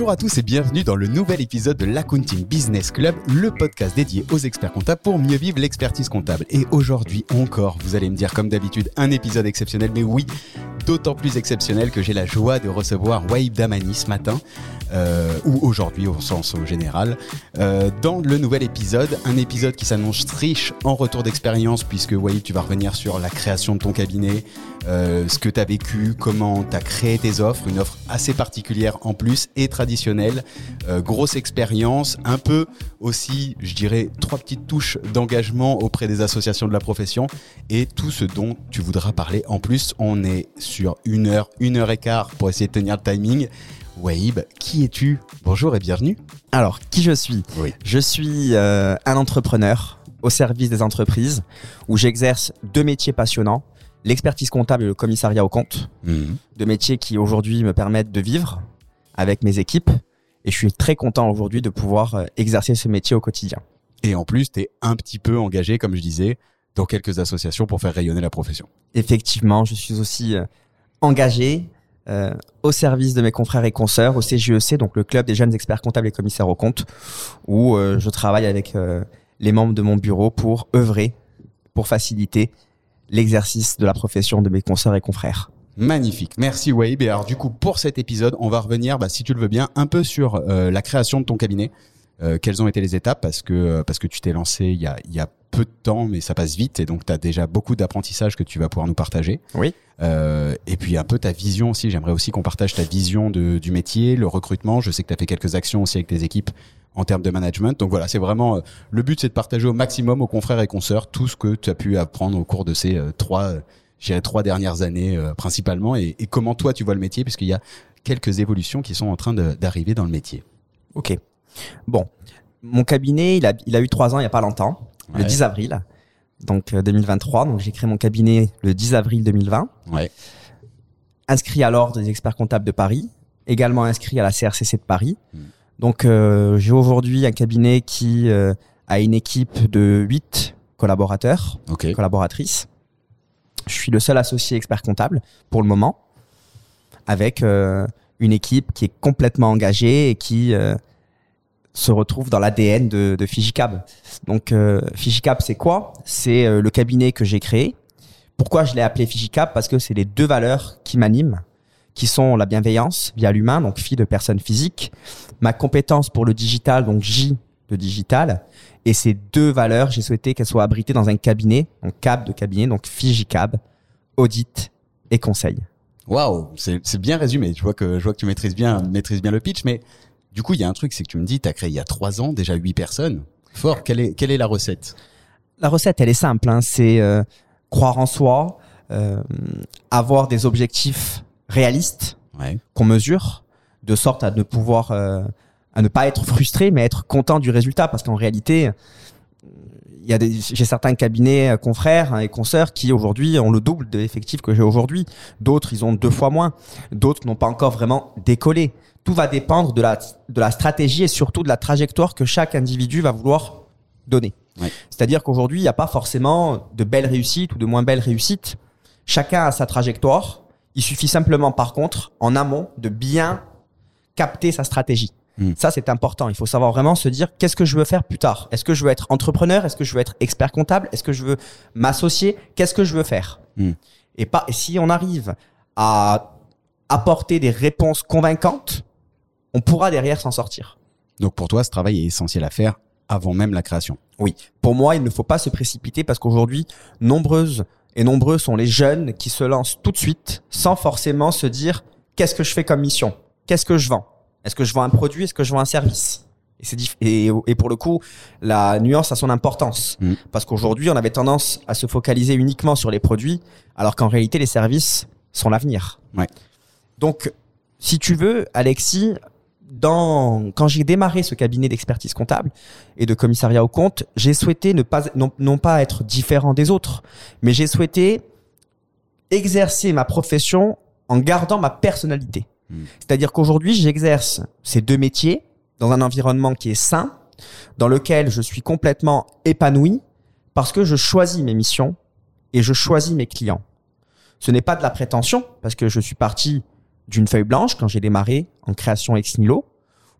Bonjour à tous et bienvenue dans le nouvel épisode de l'Accounting Business Club, le podcast dédié aux experts comptables pour mieux vivre l'expertise comptable. Et aujourd'hui encore, vous allez me dire comme d'habitude, un épisode exceptionnel, mais oui, d'autant plus exceptionnel que j'ai la joie de recevoir Waïb Damani ce matin, euh, ou aujourd'hui au sens au général, euh, dans le nouvel épisode, un épisode qui s'annonce riche en retour d'expérience, puisque Waïb, tu vas revenir sur la création de ton cabinet, euh, ce que tu as vécu, comment tu as créé tes offres, une offre assez particulière en plus et traditionnelle, euh, grosse expérience, un peu aussi, je dirais, trois petites touches d'engagement auprès des associations de la profession et tout ce dont tu voudras parler. En plus, on est sur une heure, une heure et quart pour essayer de tenir le timing. Waïb, qui es-tu? Bonjour et bienvenue. Alors, qui je suis? Oui. Je suis euh, un entrepreneur au service des entreprises où j'exerce deux métiers passionnants, l'expertise comptable et le commissariat au compte. Mhm. Deux métiers qui aujourd'hui me permettent de vivre avec mes équipes. Et je suis très content aujourd'hui de pouvoir euh, exercer ce métier au quotidien. Et en plus, tu es un petit peu engagé, comme je disais, dans quelques associations pour faire rayonner la profession. Effectivement, je suis aussi euh, engagé euh, au service de mes confrères et consoeurs au CJEC, donc le club des jeunes experts comptables et commissaires aux comptes, où euh, je travaille avec euh, les membres de mon bureau pour œuvrer, pour faciliter l'exercice de la profession de mes consoeurs et confrères. Magnifique, merci Waïb. Et alors du coup, pour cet épisode, on va revenir, bah, si tu le veux bien, un peu sur la création de ton cabinet. Euh, quelles ont été les étapes Parce que euh, parce que tu t'es lancé il y a, il y a peu de temps, mais ça passe vite, et donc tu as déjà beaucoup d'apprentissage que tu vas pouvoir nous partager. Oui. Euh, et puis un peu ta vision aussi. J'aimerais aussi qu'on partage ta vision de, du métier, le recrutement. Je sais que tu as fait quelques actions aussi avec tes équipes en termes de management. Donc voilà, c'est vraiment euh, le but, c'est de partager au maximum aux confrères et consoeurs tout ce que tu as pu apprendre au cours de ces euh, trois, euh, dirais trois dernières années euh, principalement, et, et comment toi tu vois le métier, puisqu'il y a quelques évolutions qui sont en train d'arriver dans le métier. Ok. Bon, mon cabinet, il a, il a eu trois ans il n'y a pas longtemps, Ouais. le 10 avril, donc euh, 2023. Donc j'ai créé mon cabinet le 10 avril 2020. Ouais. inscrit à l'ordre des experts comptables de Paris, également inscrit à la CRCC de Paris. Mm. Donc euh, j'ai aujourd'hui un cabinet qui euh, a une équipe de 8 collaborateurs, Ok. collaboratrices. Je suis le seul associé expert comptable pour le moment, avec euh, une équipe qui est complètement engagée et qui euh, se retrouve dans l'ADN de, de Fijicab. Donc euh, Fijicab, c'est quoi? C'est euh, le cabinet que j'ai créé. Pourquoi je l'ai appelé Fijicab Parce que c'est les deux valeurs qui m'animent, qui sont la bienveillance via l'humain, donc fille de personne physique, ma compétence pour le digital, donc J de digital, et ces deux valeurs, j'ai souhaité qu'elles soient abritées dans un cabinet, donc cab de cabinet, donc Fijicab, audit et conseil. Waouh, c'est bien résumé. Je vois que je vois que tu maîtrises bien maîtrises bien le pitch, mais du coup il y a un truc, c'est que tu me dis, tu as créé il y a trois ans déjà huit personnes. Fort. Quelle est quelle est la recette? La recette, elle est simple, hein, c'est euh, croire en soi, euh, avoir des objectifs réalistes Ouais. qu'on mesure, de sorte à ne pouvoir, euh, à ne pas être frustré, mais être content du résultat, parce qu'en réalité, il y a des, j'ai certains cabinets euh, confrères hein, et consoeurs qui aujourd'hui ont le double de l'effectif que j'ai aujourd'hui. D'autres, ils ont deux fois moins. D'autres n'ont pas encore vraiment décollé. Tout va dépendre de la, de la stratégie et surtout de la trajectoire que chaque individu va vouloir donner. C'est-à-dire qu'aujourd'hui, il n'y a pas forcément de belles réussites ou de moins belles réussites. Chacun a sa trajectoire. Il suffit simplement, par contre, en amont, de bien capter sa stratégie. Mm. Ça, c'est important. Il faut savoir vraiment se dire qu'est-ce que je veux faire plus tard? Est-ce que je veux être entrepreneur? Est-ce que je veux être expert comptable? Est-ce que je veux m'associer? Qu'est-ce que je veux faire? Mm. Et pas. Et si on arrive à apporter des réponses convaincantes, on pourra derrière s'en sortir. Donc pour toi, ce travail est essentiel à faire avant même la création. Oui. Pour moi, il ne faut pas se précipiter parce qu'aujourd'hui, nombreuses et nombreux sont les jeunes qui se lancent tout de suite sans forcément se dire qu'est-ce que je fais comme mission? Qu'est-ce que je vends? Est-ce que je vends un produit? Est-ce que je vends un service? Et, c'est et, et pour le coup, la nuance a son importance. Mm. Parce qu'aujourd'hui, on avait tendance à se focaliser uniquement sur les produits, alors qu'en réalité, les services sont l'avenir. Ouais. Donc, si tu veux, Alexis, dans, quand j'ai démarré ce cabinet d'expertise comptable et de commissariat au compte, j'ai souhaité ne pas, non, non pas être différent des autres, mais j'ai souhaité exercer ma profession en gardant ma personnalité. Mm. C'est-à-dire qu'aujourd'hui, j'exerce ces deux métiers dans un environnement qui est sain, dans lequel je suis complètement épanoui parce que je choisis mes missions et je choisis mes clients. Ce n'est pas de la prétention parce que je suis parti d'une feuille blanche quand j'ai démarré en création ex nihilo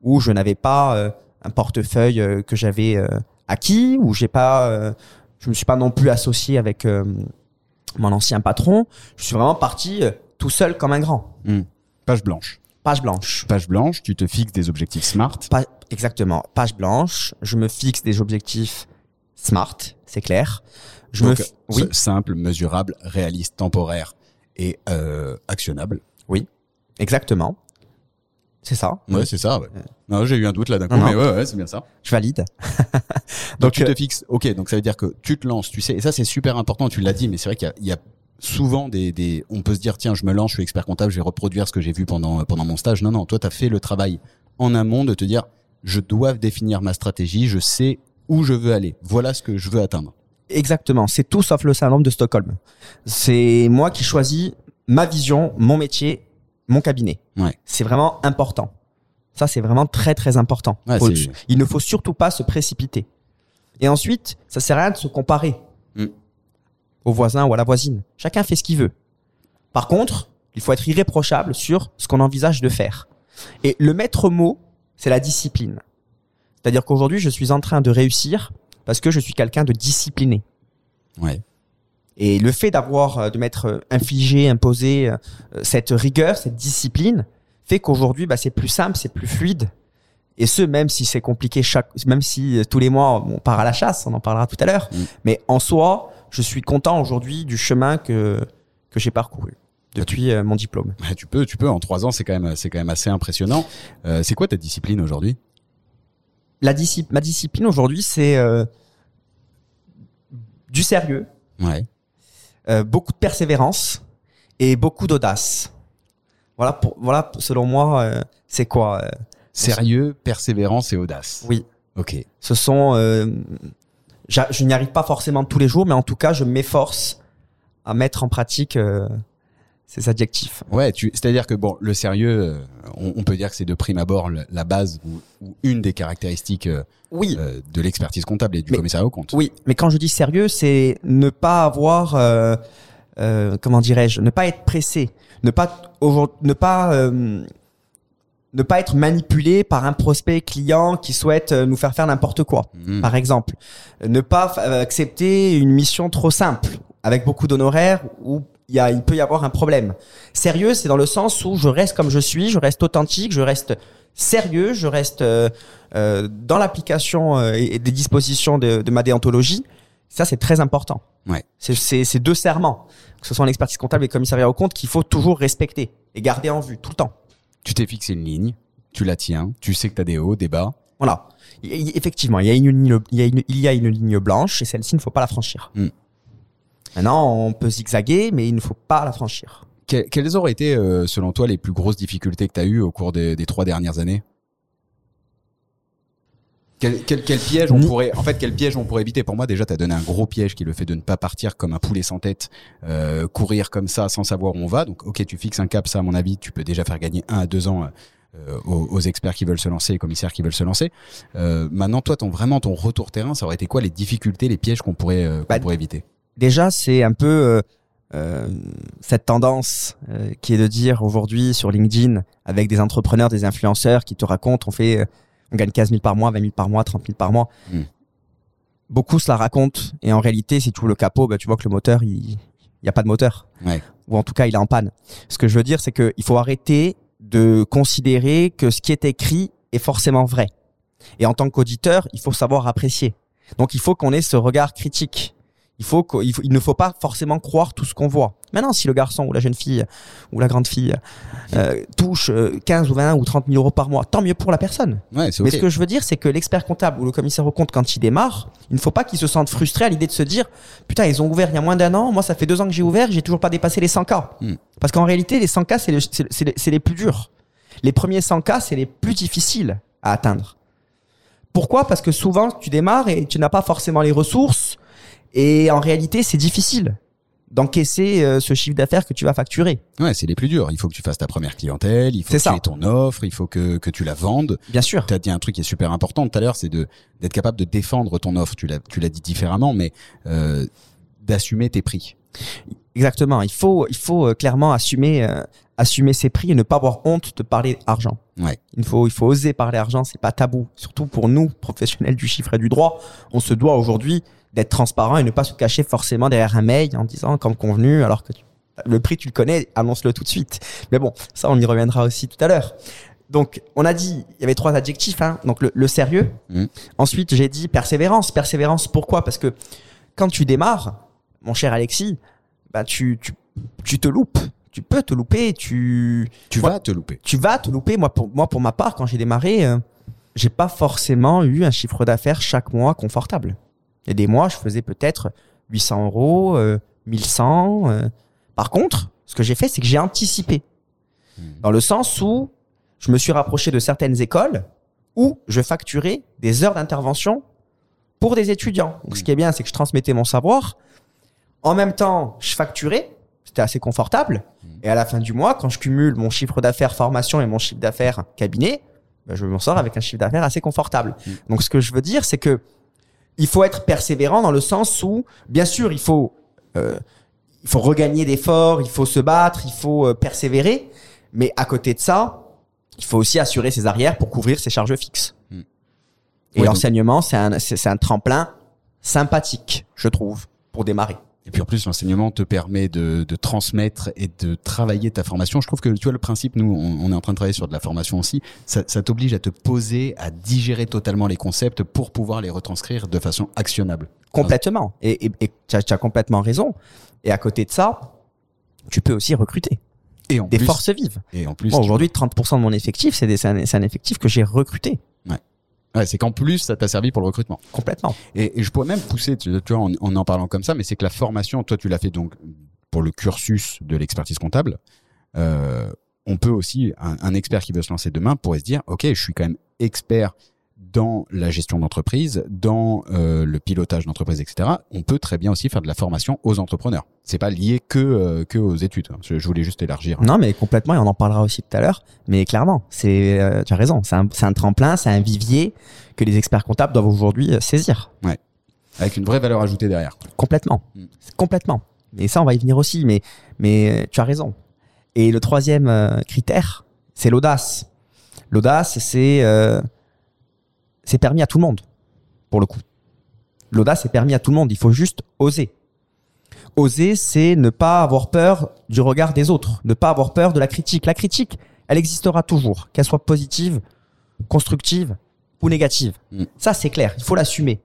où je n'avais pas euh, un portefeuille euh, que j'avais euh, acquis, où j'ai pas, je me suis pas non plus associé avec mon ancien patron. Je suis vraiment parti tout seul comme un grand. Hmm. Page blanche. Page blanche. Page blanche, tu te fixes des objectifs smart. Exactement. Page blanche. Je me fixe des objectifs smart, c'est clair. Je me Donc, oui, s- Simple, mesurable, réaliste, temporaire et actionnable. Exactement. C'est ça. Ouais, c'est ça. Ouais. Non, j'ai eu un doute là d'un coup, Non, mais ouais, ouais, c'est bien ça. Je valide. Donc, Donc, tu euh, te fixes. Ok, donc ça veut dire que tu te lances, tu sais, et ça c'est super important. Tu l'as dit, mais c'est vrai qu'il y a, il y a souvent des, des, on peut se dire tiens, je me lance, je suis expert comptable, je vais reproduire ce que j'ai vu pendant pendant mon stage. Non, non, toi, tu as fait le travail en amont de te dire, je dois définir ma stratégie, je sais où je veux aller. Voilà ce que je veux atteindre. Exactement. C'est tout sauf le syndrome de Stockholm. C'est moi qui choisis ma vision, mon métier, mon cabinet. Ouais. C'est vraiment important. Ça, c'est vraiment très, très important. Ouais, il ne faut surtout pas se précipiter. Et ensuite, ça sert à rien de se comparer Mm. au voisin ou à la voisine. Chacun fait ce qu'il veut. Par contre, il faut être irréprochable sur ce qu'on envisage de faire. Et le maître mot, c'est la discipline. C'est-à-dire qu'aujourd'hui, je suis en train de réussir parce que je suis quelqu'un de discipliné. Ouais. Et le fait d'avoir, euh, de m'être euh, infligé, imposé euh, cette rigueur, cette discipline, fait qu'aujourd'hui, bah, c'est plus simple, c'est plus fluide. Et ce, même si c'est compliqué chaque, même si tous les mois on part à la chasse, on en parlera tout à l'heure. Mm. Mais en soi, je suis content aujourd'hui du chemin que que j'ai parcouru depuis mon diplôme. Ouais, tu peux, tu peux. En trois ans, c'est quand même, c'est quand même assez impressionnant. Euh, c'est quoi ta discipline aujourd'hui? La disci- ma discipline aujourd'hui, c'est euh, du sérieux, Ouais. Euh, beaucoup de persévérance et beaucoup d'audace. Voilà, pour, voilà, selon moi, euh, c'est quoi euh, Sérieux, persévérance et audace. Oui, Ok. ce sont. je n'y arrive pas forcément tous les jours, mais en tout cas, je m'efforce à mettre en pratique ces adjectifs. Ouais, c'est-à-dire que bon, le sérieux, euh, on, on peut dire que c'est de prime abord la base ou, ou une des caractéristiques euh, Oui, euh, de l'expertise comptable et du Mais- commissariat au compte. oui, mais quand je dis sérieux, c'est ne pas avoir, euh, euh, comment dirais-je, ne pas être pressé, ne pas, ne pas, euh, ne pas être manipulé par un prospect client qui souhaite nous faire faire n'importe quoi. Mhm. par exemple. Ne pas accepter une mission trop simple, avec beaucoup d'honoraires, il, y a, il peut y avoir un problème. Sérieux, c'est dans le sens où je reste comme je suis, je reste authentique, je reste sérieux, je reste euh, euh, dans l'application euh, et et des dispositions de, de ma déontologie. Ça, c'est très important. Ouais. C'est- deux serments, que ce soit en expertise comptable et commissariat au compte, qu'il faut toujours respecter et garder en vue tout le temps. Tu t'es fixé une ligne, tu la tiens, tu sais que tu as des hauts, des bas. Voilà. Il- il- Effectivement, il y a une ligne, il y a une, il y a une ligne blanche et celle-ci, il ne faut pas la franchir. Mm. Maintenant, on peut zigzaguer, mais il ne faut pas la franchir. Que- quelles auraient été, euh, selon toi, les plus grosses difficultés que tu as eues au cours des, des trois dernières années? Quel, quel, quel piège on pourrait, en fait, quel piège on pourrait éviter? Pour moi, déjà, tu as donné un gros piège qui est le fait de ne pas partir comme un poulet sans tête, euh, courir comme ça sans savoir où on va. Donc, ok, tu fixes un cap, ça, à mon avis, tu peux déjà faire gagner un à deux ans euh, aux, aux experts qui veulent se lancer, aux commissaires qui veulent se lancer. Euh, maintenant, toi, ton vraiment ton retour terrain, ça aurait été quoi les difficultés, les pièges qu'on pourrait, qu'on Bah, pourrait éviter? Déjà, c'est un peu euh, euh, cette tendance euh, qui est de dire aujourd'hui sur LinkedIn, avec des entrepreneurs, des influenceurs qui te racontent, on fait, on gagne 15 000 par mois, 20 000 par mois, 30 000 par mois. Mm. Beaucoup se la racontent et en réalité, si tu ouvres le capot, bah, tu vois que le moteur, il n'y a pas de moteur. Ouais. ou en tout cas il est en panne. Ce que je veux dire, c'est qu'il faut arrêter de considérer que ce qui est écrit est forcément vrai. Et en tant qu'auditeur, il faut savoir apprécier. Donc il faut qu'on ait ce regard critique. Il, faut qu'il faut- il ne faut pas forcément croire tout ce qu'on voit. Maintenant, si le garçon ou la jeune fille ou la grande fille euh, touche euh, 15 ou 20 ou 30 000 euros par mois, tant mieux pour la personne. Ouais, Mais ce que je veux dire, c'est que l'expert comptable ou le commissaire au compte, quand il démarre, il ne faut pas qu'il se sente frustré à l'idée de se dire Putain, ils ont ouvert il y a moins d'un an, moi ça fait deux ans que j'ai ouvert, j'ai toujours pas dépassé les 100K. Hmm. Parce qu'en réalité, les 100K, c'est le- c'est c'est les, les plus durs. Les premiers 100K, c'est les plus difficiles à atteindre. Pourquoi? Parce que souvent, tu démarres et tu n'as pas forcément les ressources. Et en réalité, c'est difficile d'encaisser euh, ce chiffre d'affaires que tu vas facturer. Ouais, c'est les plus durs. Il faut que tu fasses ta première clientèle, il faut que ça. tu aies ton offre, il faut que, que tu la vendes. Bien sûr. Tu as dit un truc qui est super important tout à l'heure, c'est de d'être capable de défendre ton offre. Tu l'as tu l'as dit différemment, mais euh, d'assumer tes prix. Exactement. Il faut, il faut euh, clairement assumer, euh, assumer ses prix et ne pas avoir honte de parler argent. Ouais. Il faut, il faut oser parler argent, c'est pas tabou. Surtout pour nous, professionnels du chiffre et du droit, on se doit aujourd'hui d'être transparent et ne pas se cacher forcément derrière un mail en disant comme convenu, alors que tu- le prix tu le connais, annonce-le tout de suite. Mais bon, ça on y reviendra aussi tout à l'heure. Donc, on a dit, il y avait trois adjectifs. Hein. Donc, le, le sérieux. Mhm. Ensuite, j'ai dit persévérance. Persévérance, pourquoi? Parce que quand tu démarres, mon cher Alexis, bah, tu, tu, tu te loupes. Tu peux te louper. Tu, Tu vas te louper. tu vas te louper. Moi, pour, moi, pour ma part, quand j'ai démarré, euh, j'ai pas forcément eu un chiffre d'affaires chaque mois confortable. Il y a des mois, je faisais peut-être 800 euros, euh, 1100. euh. Par contre, ce que j'ai fait, c'est que j'ai anticipé. Dans le sens où je me suis rapproché de certaines écoles où je facturais des heures d'intervention pour des étudiants. Donc, ce qui est bien, c'est que je transmettais mon savoir. En même temps, je facturais. C'était assez confortable. Et à la fin du mois, quand je cumule mon chiffre d'affaires formation et mon chiffre d'affaires cabinet, ben, je m'en sors avec un chiffre d'affaires assez confortable. Donc, ce que je veux dire, c'est que il faut être persévérant dans le sens où, bien sûr, il faut, euh, il faut regagner d'efforts, il faut se battre, il faut euh, persévérer. Mais à côté de ça, il faut aussi assurer ses arrières pour couvrir ses charges fixes. Mm. Et l'enseignement, c'est un, c'est un tremplin sympathique, je trouve, pour démarrer. Et puis en plus, l'enseignement te permet de, de transmettre et de travailler ta formation. Je trouve que tu vois le principe, nous, on, on est en train de travailler sur de la formation aussi. Ça, ça t'oblige à te poser, à digérer totalement les concepts pour pouvoir les retranscrire de façon actionnable. Complètement. Et tu as, complètement raison. Et à côté de ça, tu peux aussi recruter Et en des plus, forces vives. et en plus, tu- aujourd'hui, 30% de mon effectif, un, c'est un effectif que j'ai recruté ouais, c'est qu'en plus, ça t'a servi pour le recrutement. complètement. Et, et je pourrais même pousser, tu, tu vois, en, en en parlant comme ça, mais c'est que la formation, toi, tu l'as fait donc pour le cursus de l'expertise comptable. Euh, on peut aussi, un, un expert qui veut se lancer demain pourrait se dire, ok, je suis quand même expert dans la gestion d'entreprise, dans euh, le pilotage d'entreprise, etc. On peut très bien aussi faire de la formation aux entrepreneurs. C'est pas lié que euh, que aux études. Je, je voulais juste élargir. Non, mais complètement, et on en parlera aussi tout à l'heure. Mais clairement, c'est, euh, tu as raison, c'est un, c'est un tremplin, c'est un vivier que les experts comptables doivent aujourd'hui saisir. Avec une vraie valeur ajoutée derrière. Complètement. Mm. Complètement. Et ça, on va y venir aussi, mais, mais tu as raison. Et le troisième critère, c'est l'audace. L'audace, c'est, c'est permis à tout le monde, pour le coup. L'audace est permis à tout le monde. Il faut juste oser. Oser, c'est ne pas avoir peur du regard des autres, ne pas avoir peur de la critique. La critique, elle existera toujours, qu'elle soit positive, constructive ou négative. Mm. Ça, c'est clair. Il faut l'assumer.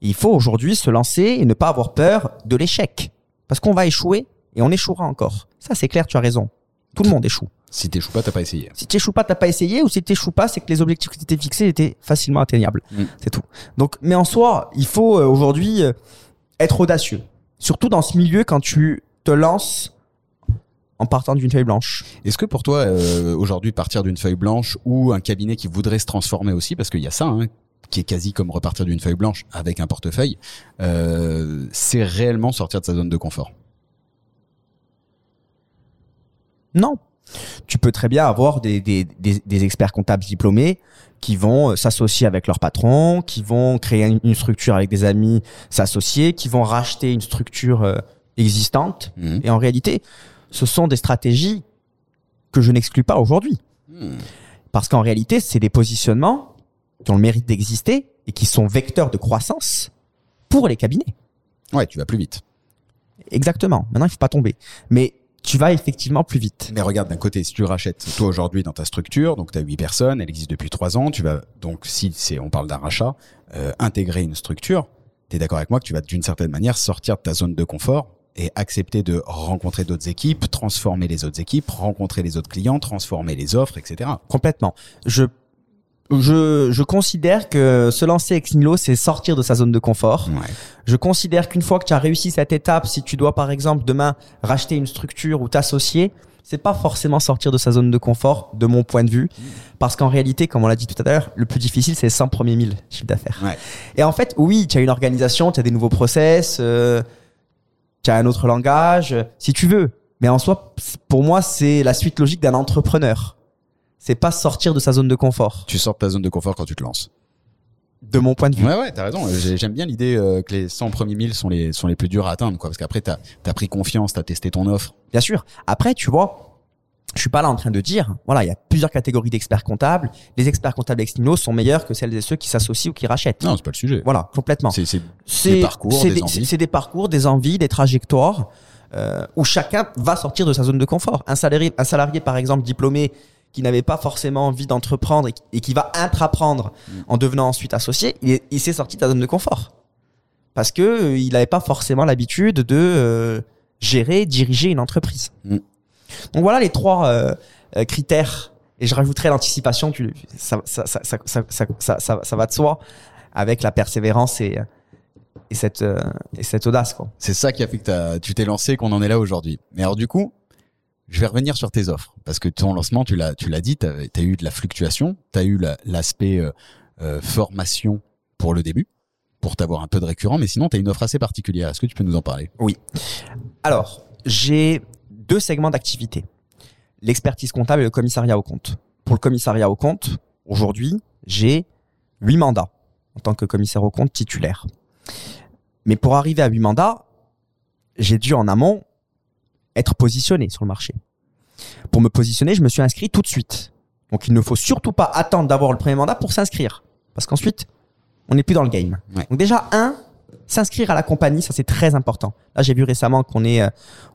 Il faut aujourd'hui se lancer et ne pas avoir peur de l'échec. Parce qu'on va échouer et on échouera encore. Ça, c'est clair, tu as raison. Tout le monde échoue. Si t'échoues pas, t'as pas essayé. Si tu échoues pas, t'as pas essayé, ou si tu échoues pas, c'est que les objectifs que tu t'étais fixés étaient facilement atteignables. Mm. C'est tout. Donc, mais en soi, il faut euh, aujourd'hui euh, être audacieux. Surtout dans ce milieu quand tu te lances en partant d'une feuille blanche. Est-ce que pour toi, euh, aujourd'hui, partir d'une feuille blanche ou un cabinet qui voudrait se transformer aussi, parce qu'il y a ça, hein, qui est quasi comme repartir d'une feuille blanche avec un portefeuille, euh, c'est réellement sortir de sa zone de confort? Non. Tu peux très bien avoir des, des, des, des experts comptables diplômés qui vont euh, s'associer avec leur patron, qui vont créer une, une structure avec des amis, s'associer, qui vont racheter une structure euh, existante. Mhm. Et en réalité, ce sont des stratégies que je n'exclus pas aujourd'hui. Hmm. Parce qu'en réalité, c'est des positionnements qui ont le mérite d'exister et qui sont vecteurs de croissance pour les cabinets. Ouais, tu vas plus vite. Exactement. Maintenant, il faut pas tomber. Mais tu vas effectivement plus vite. Mais regarde d'un côté, si tu rachètes toi aujourd'hui dans ta structure, donc tu as 8 personnes, elle existe depuis 3 ans, tu vas donc si c'est on parle d'un rachat, euh, intégrer une structure, tu es d'accord avec moi que tu vas d'une certaine manière sortir de ta zone de confort et accepter de rencontrer d'autres équipes, transformer les autres équipes, rencontrer les autres clients, transformer les offres, etc. Complètement. Je, je, je considère que se lancer ex nihilo, c'est sortir de sa zone de confort. Ouais. Je considère qu'une fois que tu as réussi cette étape, si tu dois par exemple demain racheter une structure ou t'associer, c'est pas forcément sortir de sa zone de confort, de mon point de vue, parce qu'en réalité, comme on l'a dit tout à l'heure, le plus difficile c'est les 100 premiers 1000 chiffre d'affaires. Ouais. Et en fait, oui, tu as une organisation, tu as des nouveaux process, euh, tu as un autre langage, si tu veux. Mais en soi, pour moi, c'est la suite logique d'un entrepreneur. C'est pas sortir de sa zone de confort, Tu sors de ta zone de confort quand tu te lances. de mon point de vue. Ouais, ouais, t'as raison. J'ai- J'aime bien l'idée euh, que les 100 premiers 1000 sont les, sont les plus durs à atteindre, quoi. Parce qu'après, t'as as pris confiance, t'as testé ton offre. Bien sûr. Après, tu vois, je suis pas là en train de dire, voilà, il y a plusieurs catégories d'experts comptables. Les experts comptables ex nihilo sont meilleurs que celles et ceux qui s'associent ou qui rachètent. Non, c'est pas le sujet. Voilà, complètement. C'est des parcours, c'est des envies. c'est des parcours, des envies, des trajectoires euh, où chacun va sortir de sa zone de confort. Un salarié, un salarié par exemple diplômé qui n'avait pas forcément envie d'entreprendre et, et, qui va intraprendre mm. en devenant ensuite associé, il, s'est sorti de sa zone de confort. Parce que euh, il n'avait pas forcément l'habitude de euh, gérer, diriger une entreprise. Mm. Donc voilà les trois euh, critères. Et je rajouterai l'anticipation, ça, va de soi avec la persévérance et, cette, audace. C'est ça qui a fait que tu t'es lancé, et qu'on en est là aujourd'hui. Mais alors du coup, je vais revenir sur tes offres parce que ton lancement, tu l'as, tu l'as dit, t'as as eu de la fluctuation, t'as eu la- l'aspect euh, euh, formation pour le début, pour t'avoir un peu de récurrent, mais sinon t'as une offre assez particulière. Est-ce que tu peux nous en parler? Alors, j'ai deux segments d'activité. L'expertise comptable et le commissariat au compte. Pour le commissariat au compte, aujourd'hui, j'ai huit mandats en tant que commissaire au compte titulaire. Mais pour arriver à huit mandats, j'ai dû en amont être positionné sur le marché. Pour me positionner, je me suis inscrit tout de suite. Donc il ne faut surtout pas attendre d'avoir le premier mandat pour s'inscrire. Parce qu'ensuite, on n'est plus dans le game. Ouais. Donc déjà, un, s'inscrire à la compagnie, ça c'est très important. Là, j'ai vu récemment qu'on est euh,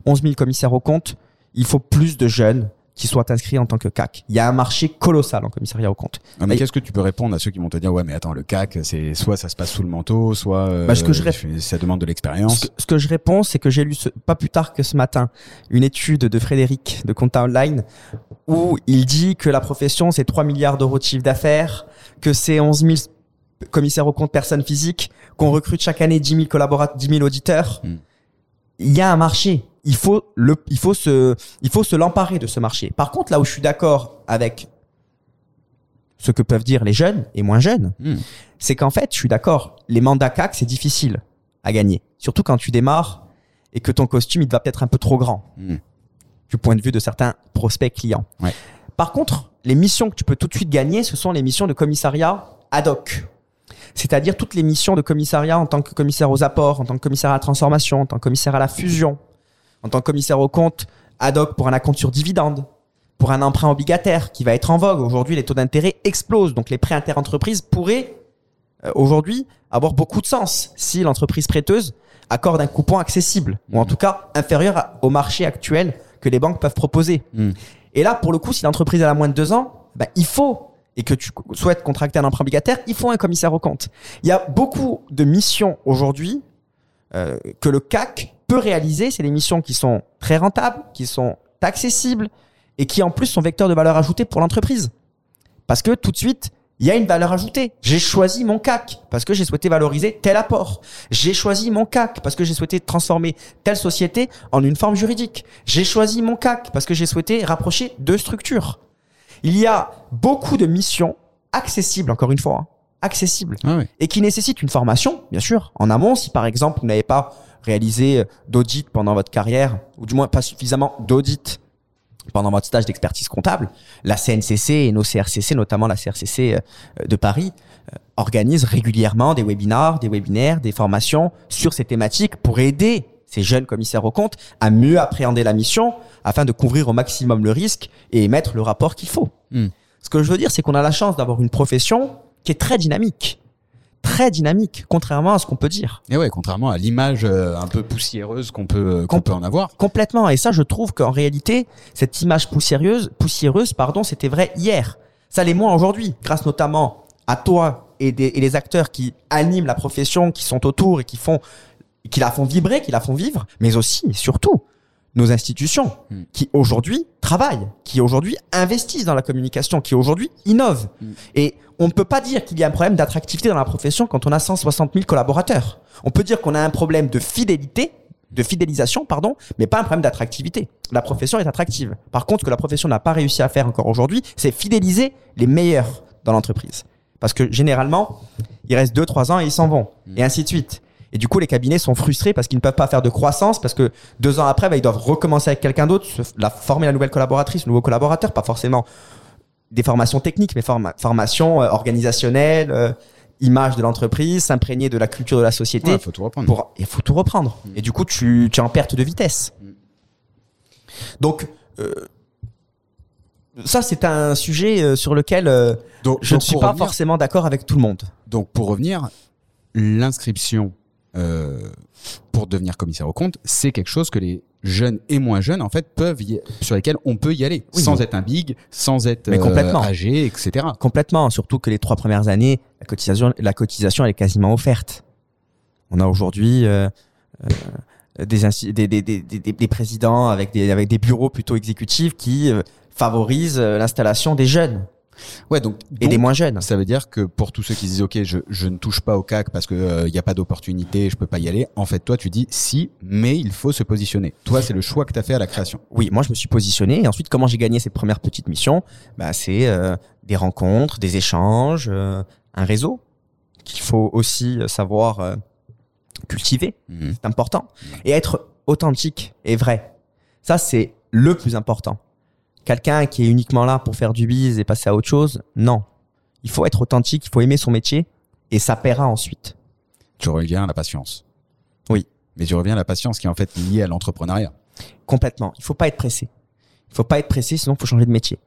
11 000 commissaires au compte. Il faut plus de jeunes qui soient inscrits en tant que CAC. Il y a un marché colossal en commissariat au compte. Non, mais qu'est-ce que tu peux répondre à ceux qui vont te dire ouais mais attends le CAC c'est soit ça se passe sous le manteau soit euh, Bah, ce que je rép- ça demande de Ce l'expérience. ce que je réponds, c'est que j'ai lu ce- pas plus tard que ce matin une étude de Frédéric de Compta Online où il dit que la profession c'est 3 milliards d'euros de chiffre d'affaires, que c'est 11 000 commissaires au compte personnes physiques, qu'on recrute chaque année 10 000 collaborateurs, 10 000 auditeurs. Mm. Il y a un marché. Il faut le, il faut se, il faut se l'emparer de ce marché. Par contre, là où je suis d'accord avec ce que peuvent dire les jeunes et moins jeunes, Hmm. c'est qu'en fait, je suis d'accord, les mandats CAC, c'est difficile à gagner. Surtout quand tu démarres et que ton costume, il va peut-être un peu trop grand Hmm. du point de vue de certains prospects clients. Ouais. Par contre, les missions que tu peux tout de suite gagner, ce sont les missions de commissariat ad hoc. C'est-à-dire toutes les missions de commissariat en tant que commissaire aux apports, en tant que commissaire à la transformation, en tant que commissaire à la fusion, en tant que commissaire au compte ad hoc pour un acompte sur dividende, pour un emprunt obligataire qui va être en vogue. Aujourd'hui, les taux d'intérêt explosent, donc les prêts interentreprises pourraient euh, aujourd'hui avoir beaucoup de sens si l'entreprise prêteuse accorde un coupon accessible, ou en tout cas inférieur à- au marché actuel que les banques peuvent proposer. Mm. Et là, pour le coup, si l'entreprise a moins de deux ans, ben, il faut, et que tu souhaites contracter un emprunt obligataire, il faut un commissaire au compte. Il y a beaucoup de missions aujourd'hui euh, que le CAC peut réaliser. C'est des missions qui sont très rentables, qui sont accessibles et qui en plus sont vecteurs de valeur ajoutée pour l'entreprise. Parce que tout de suite, il y a une valeur ajoutée. J'ai choisi mon CAC parce que j'ai souhaité valoriser tel apport. J'ai choisi mon CAC parce que j'ai souhaité transformer telle société en une forme juridique. J'ai choisi mon CAC parce que j'ai souhaité rapprocher deux structures. Il y a beaucoup de missions accessibles, encore une fois, hein, accessibles, Ah et qui nécessitent une formation, bien sûr, en amont. Si par exemple vous n'avez pas réalisé d'audit pendant votre carrière, ou du moins pas suffisamment d'audit pendant votre stage d'expertise comptable, la CNCC et nos CRCC, notamment la CRCC euh, de Paris, euh, organisent régulièrement des webinars, des webinaires, des formations sur ces thématiques pour aider ces jeunes commissaires aux comptes à mieux appréhender la mission afin de couvrir au maximum le risque et émettre le rapport qu'il faut. Hmm. Ce que je veux dire, c'est qu'on a la chance d'avoir une profession qui est très dynamique. Très dynamique, contrairement à ce qu'on peut dire. Et ouais, contrairement à l'image euh, un peu poussiéreuse qu'on peut qu'on Com- peut en avoir. Complètement. Et ça, je trouve qu'en réalité, cette image poussiéreuse, poussiéreuse, pardon, c'était vrai hier. Ça l'est moins aujourd'hui, grâce notamment à toi et, des, et les acteurs qui animent la profession, qui sont autour et qui font, qui la font vibrer, qui la font vivre, mais aussi, et surtout, nos institutions Mm. qui aujourd'hui travaillent, qui aujourd'hui investissent dans la communication, qui aujourd'hui innovent. Mm. Et on ne peut pas dire qu'il y a un problème d'attractivité dans la profession quand on a 160 000 collaborateurs. On peut dire qu'on a un problème de fidélité, de fidélisation, pardon, mais pas un problème d'attractivité. La profession est attractive. Par contre, ce que la profession n'a pas réussi à faire encore aujourd'hui, c'est fidéliser les meilleurs dans l'entreprise. Parce que généralement, ils restent 2-3 ans et ils s'en vont. Et ainsi de suite. Et du coup, les cabinets sont frustrés parce qu'ils ne peuvent pas faire de croissance, parce que deux ans après, bah, ils doivent recommencer avec quelqu'un d'autre, la, former la nouvelle collaboratrice, le nouveau collaborateur, pas forcément des formations techniques, mais forma- formations euh, organisationnelles, euh, image de l'entreprise, s'imprégner de la culture de la société. Ouais, faut tout reprendre. Pour, il faut tout reprendre. Et du coup, tu, tu es en perte de vitesse. Donc, euh, ça, c'est un sujet euh, sur lequel Donc, je ne suis pas revenir- forcément d'accord avec tout le monde. Donc pour revenir, l'inscription euh, pour devenir commissaire au compte, c'est quelque chose que les jeunes et moins jeunes en fait peuvent y- sur lesquels on peut y aller Oui, sans être un big, sans être Mais euh, complètement. âgé, etc. Complètement, surtout que les trois premières années, la cotisation, la cotisation elle est quasiment offerte. On a aujourd'hui euh, des, présidents avec des, avec des bureaux plutôt exécutifs qui favorisent l'installation des jeunes Ouais, donc, et des moins jeunes. ça veut dire que pour tous ceux qui disent ok, je, je ne touche pas au CAC parce que euh, il n'y a pas d'opportunité, je peux pas y aller. En fait, toi, tu dis si, mais il faut se positionner. Toi, c'est le choix que tu as fait à la création. Oui, moi je me suis positionné. Et ensuite, comment j'ai gagné ces premières petites missions? Bah, C'est euh, des rencontres, des échanges, euh, un réseau qu'il faut aussi savoir cultiver. Mhm. C'est important. Et être authentique et vrai. Ça, c'est le plus important. Quelqu'un qui est uniquement là pour faire du bise et passer à autre chose, non. Il faut être authentique, il faut aimer son métier et ça paiera ensuite. Tu reviens à la patience. Oui. Mais tu reviens à la patience qui est en fait liée à l'entrepreneuriat. Complètement. Il faut pas être pressé. Il faut pas être pressé, sinon il faut changer de métier.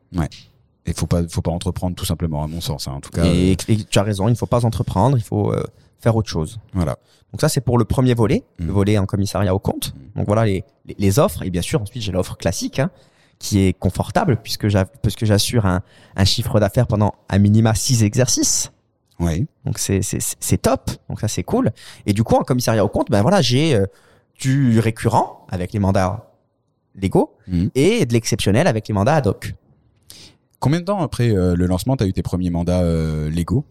Et faut pas, faut pas entreprendre tout simplement, à mon sens. hein. En tout cas, Et, euh, et tu as raison, il ne faut pas entreprendre, il faut euh, faire autre chose. voilà. Donc ça, c'est pour le premier volet, le volet en commissariat au compte. Donc voilà les, les, les offres. Et bien sûr, ensuite, j'ai l'offre classique, hein, qui est confortable puisque j'a- puisque j'assure un, un chiffre d'affaires pendant un minima six exercices. Oui. Donc c'est top. Donc ça, c'est cool. Et du coup, en commissariat au compte, ben voilà, j'ai euh, du récurrent avec les mandats légaux Mhm. et de l'exceptionnel avec les mandats ad hoc. Combien de temps après euh, le lancement, tu as eu tes premiers mandats euh, légaux?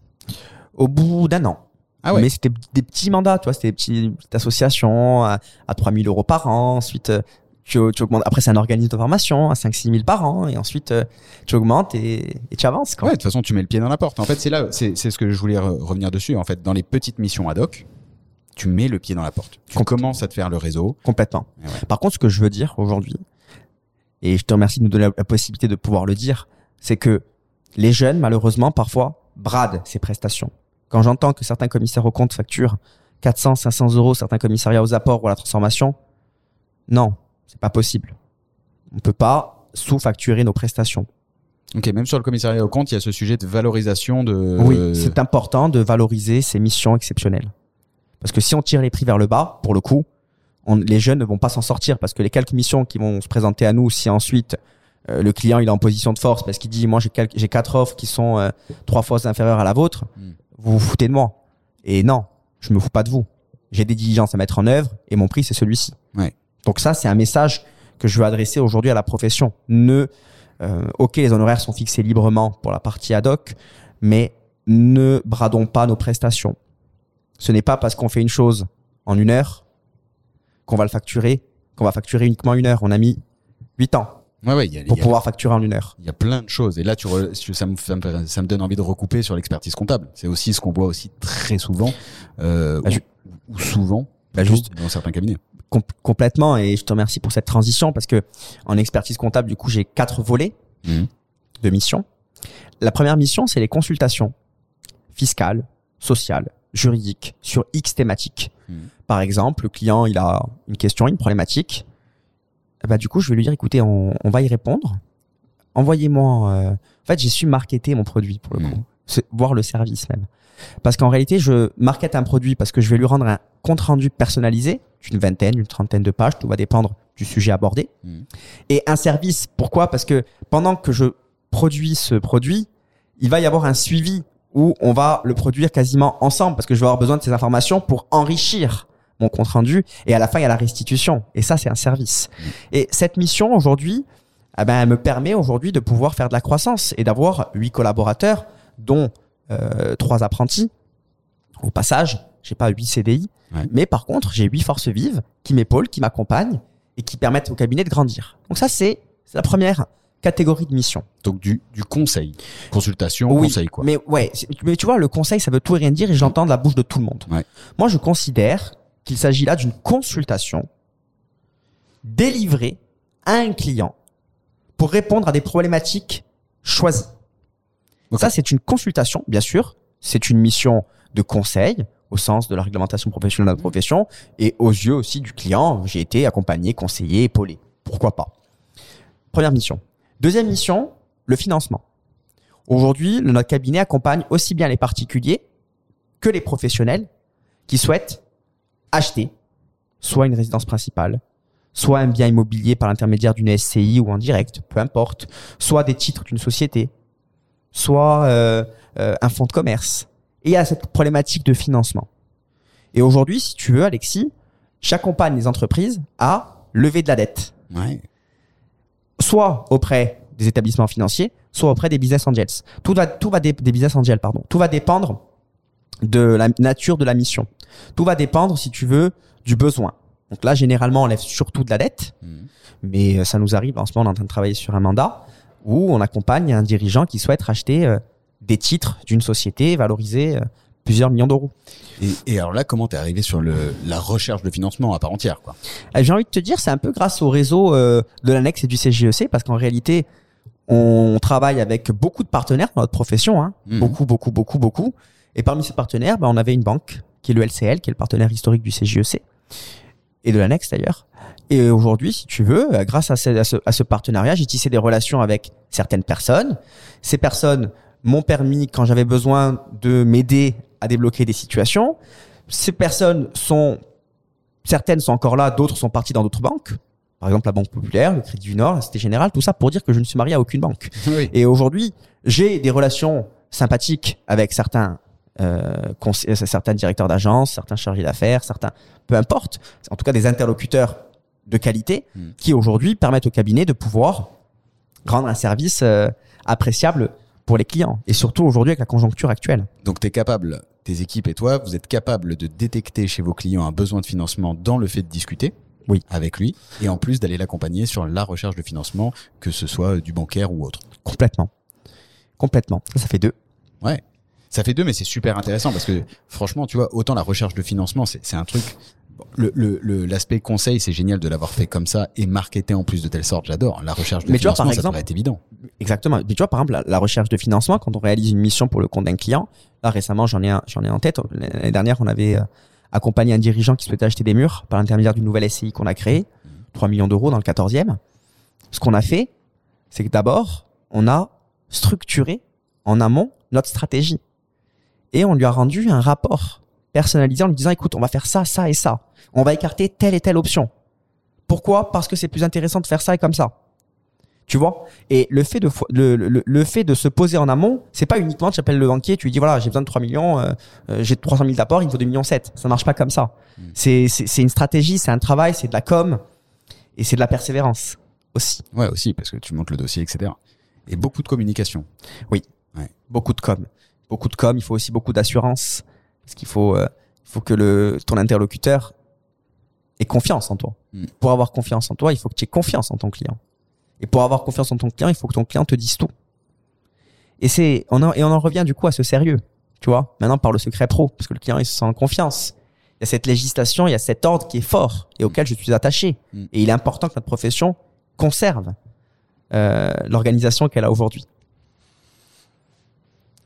Au bout d'un an. Ah ouais. Mais c'était des petits mandats, tu vois, c'était des petites associations à, à 3000 euros par an. Ensuite, tu, tu augmentes. Après, c'est un organisme de formation à 5-6 000 par an. Et ensuite, euh, tu augmentes et, et tu avances. Quoi. Ouais, de toute façon, tu mets le pied dans la porte. En fait, c'est là, c'est ce que je voulais re- revenir dessus. En fait, dans les petites missions ad hoc, tu mets le pied dans la porte. Tu Com- commences à te faire le réseau. Complètement. Ouais. Par contre, ce que je veux dire aujourd'hui, et je te remercie de nous donner la, la possibilité de pouvoir le dire, c'est que les jeunes, malheureusement, parfois, bradent ces prestations. Quand j'entends que certains commissaires aux comptes facturent 400, 500 euros, certains commissariats aux apports ou à la transformation, non, c'est pas possible. On peut pas sous-facturer nos prestations. Ok, même sur le commissariat au compte, il y a ce sujet de valorisation de. Oui, c'est important de valoriser ces missions exceptionnelles. Parce que si on tire les prix vers le bas, pour le coup, on- les jeunes ne vont pas s'en sortir parce que les quelques missions qui vont se présenter à nous, si ensuite euh, le client il est en position de force parce qu'il dit moi j'ai quatre offres qui sont euh, trois fois inférieures à la vôtre, Mm. vous vous foutez de moi. Et non, je me fous pas de vous. J'ai des diligences à mettre en œuvre et mon prix c'est celui-ci. Donc ça c'est un message que je veux adresser aujourd'hui à la profession. Ne, euh, ok les honoraires sont fixés librement pour la partie ad hoc, mais ne bradons pas nos prestations. Ce n'est pas parce qu'on fait une chose en une heure qu'on va le facturer, qu'on va facturer uniquement une heure. On a mis huit ans Ouais, ouais, il y a, pour il y a- pouvoir facturer en une heure. il y a plein de choses. Et là, tu re- tu- ça, me, ça, me, fait- ça me donne envie de recouper sur l'expertise comptable. C'est aussi ce qu'on voit aussi très souvent, euh, Bah, ou, souvent, Bah, juste- dans certains cabinets. Com- complètement. Et je te remercie pour cette transition parce que en expertise comptable, du coup, j'ai quatre volets Mhm. de missions. La première mission, c'est les consultations fiscales, sociales, juridiques sur X thématiques. Mhm. Par exemple, le client, il a une question, une problématique. Ben, du coup, je vais lui dire, écoutez, on, on va y répondre. Envoyez-moi. euh, En fait, j'ai su marketer mon produit pour le Mhm. coup, voire le service même. Parce qu'en réalité, je market un produit parce que je vais lui rendre un compte rendu personnalisé d'une vingtaine, d'une trentaine de pages. Tout va dépendre du sujet abordé. Mhm. Et un service. Pourquoi? Parce que pendant que je produis ce produit, il va y avoir un suivi où on va le produire quasiment ensemble parce que je vais avoir besoin de ces informations pour enrichir mon compte rendu et à la fin il y a la restitution et ça c'est un service. Et cette mission aujourd'hui, eh ben, elle me permet aujourd'hui de pouvoir faire de la croissance et d'avoir huit collaborateurs dont euh, trois apprentis. Au passage, j'ai pas huit CDI, Ouais. mais par contre j'ai huit forces vives qui m'épaulent, qui m'accompagnent et qui permettent au cabinet de grandir. Donc ça c'est la première catégorie de mission. Donc du, du conseil, consultation, Oui, conseil quoi. Mais ouais, mais tu vois, le conseil, ça veut tout et rien dire et je l'entends de la bouche de tout le monde. Ouais. Moi, je considère qu'il s'agit là d'une consultation délivrée à un client pour répondre à des problématiques choisies. Ok. Ça, c'est une consultation, bien sûr. C'est une mission de conseil au sens de la réglementation professionnelle de notre profession et aux yeux aussi du client. J'ai été accompagné, conseillé, épaulé. Pourquoi pas? Première mission. Deuxième mission, le financement. Aujourd'hui, notre cabinet accompagne aussi bien les particuliers que les professionnels qui souhaitent acheter soit une résidence principale, soit un bien immobilier par l'intermédiaire d'une SCI ou en direct, peu importe, soit des titres d'une société, soit euh, euh, un fonds de commerce. Et a cette problématique de financement. Et aujourd'hui, si tu veux, Alexis, j'accompagne les entreprises à lever de la dette. Ouais. Soit auprès des établissements financiers, soit auprès des business angels. Tout va, tout va des business angels, pardon. Tout va dépendre de la nature de la mission. Tout va dépendre, si tu veux, du besoin. Donc là, généralement, on lève surtout de la dette, Mhm. mais euh, ça nous arrive. En ce moment, on est en train de travailler sur un mandat où on accompagne un dirigeant qui souhaite racheter euh, des titres d'une société valorisés euh, plusieurs millions d'euros. Et, et alors là, comment t'es arrivé sur le, la recherche de financement à part entière, quoi? Euh, J'ai envie de te dire, c'est un peu grâce au réseau euh, de l'annexe et du CGEC, parce qu'en réalité, on travaille avec beaucoup de partenaires dans notre profession, hein. Mhm. beaucoup, beaucoup, beaucoup, beaucoup. Et parmi ces partenaires, ben, on avait une banque qui est le LCL, qui est le partenaire historique du CGEC et de l'annexe d'ailleurs. Et aujourd'hui, si tu veux, euh, grâce à ce, à ce, à ce partenariat, j'ai tissé des relations avec certaines personnes. Ces personnes m'ont permis, quand j'avais besoin, de m'aider à débloquer des situations. Ces personnes sont certaines sont encore là, d'autres sont parties dans d'autres banques. Par exemple, la Banque Populaire, le Crédit du Nord, la Cité Générale, tout ça pour dire que je ne suis marié à aucune banque. Oui. Et aujourd'hui, j'ai des relations sympathiques avec certains, euh, euh, certains directeurs d'agence, certains chargés d'affaires, certains, peu importe, en tout cas des interlocuteurs de qualité Mm. qui aujourd'hui permettent au cabinet de pouvoir rendre un service euh, appréciable pour les clients. Et surtout aujourd'hui avec la conjoncture actuelle. Donc, tu es capable, tes équipes et toi, vous êtes capable de détecter chez vos clients un besoin de financement dans le fait de discuter Oui. avec lui, et en plus d'aller l'accompagner sur la recherche de financement, que ce soit euh, du bancaire ou autre. Complètement. Complètement. Ça, ça fait deux. Ouais. Ça fait deux, mais c'est super intéressant parce que franchement, tu vois, autant la recherche de financement, c'est un truc. Bon, Le, le, le- l'aspect conseil, c'est génial de l'avoir fait comme ça et marketé en plus de telle sorte. J'adore. La recherche de Mais tu vois, financement, par ça exemple- être évident. Exactement. Mais tu vois, par exemple, la, la recherche de financement, quand on réalise une mission pour le compte d'un client, là récemment, j'en ai, j'en ai en tête. L'année dernière, on avait euh, accompagné un dirigeant qui souhaitait acheter des murs par l'intermédiaire d'une nouvelle SCI qu'on a créée, 3 millions d'euros dans le 14e. Ce qu'on a fait, c'est que d'abord, on a structuré en amont notre stratégie. Et on lui a rendu un rapport personnalisé en lui disant, écoute, on va faire ça, ça et ça. On va écarter telle et telle option. Pourquoi? Parce que c'est plus intéressant de faire ça et comme ça. Tu vois? Et le fait de le, le, le fait de se poser en amont, c'est pas uniquement tu appelles le banquier, tu lui dis voilà, j'ai besoin de 3 millions, euh, euh, j'ai 300 000 d'apport, il me faut 2 millions 7. Ça marche pas comme ça. C'est c'est c'est une stratégie, c'est un travail, c'est de la com et c'est de la persévérance aussi. Ouais, aussi, parce que tu montes le dossier, etc. Et beaucoup de communication. Beaucoup de com. Beaucoup de com, il faut aussi beaucoup d'assurance parce qu'il faut euh, faut que le ton interlocuteur ait confiance en toi. Mm. Pour avoir confiance en toi, il faut que tu aies confiance en ton client. Et pour avoir confiance en ton client, il faut que ton client te dise tout. Et c'est on en, et on en revient du coup à ce sérieux, tu vois. Maintenant par le secret pro parce que le client il se sent en confiance. Il y a cette législation, il y a cet ordre qui est fort et auquel je suis attaché. Mm. Et il est important que notre profession conserve euh, l'organisation qu'elle a aujourd'hui.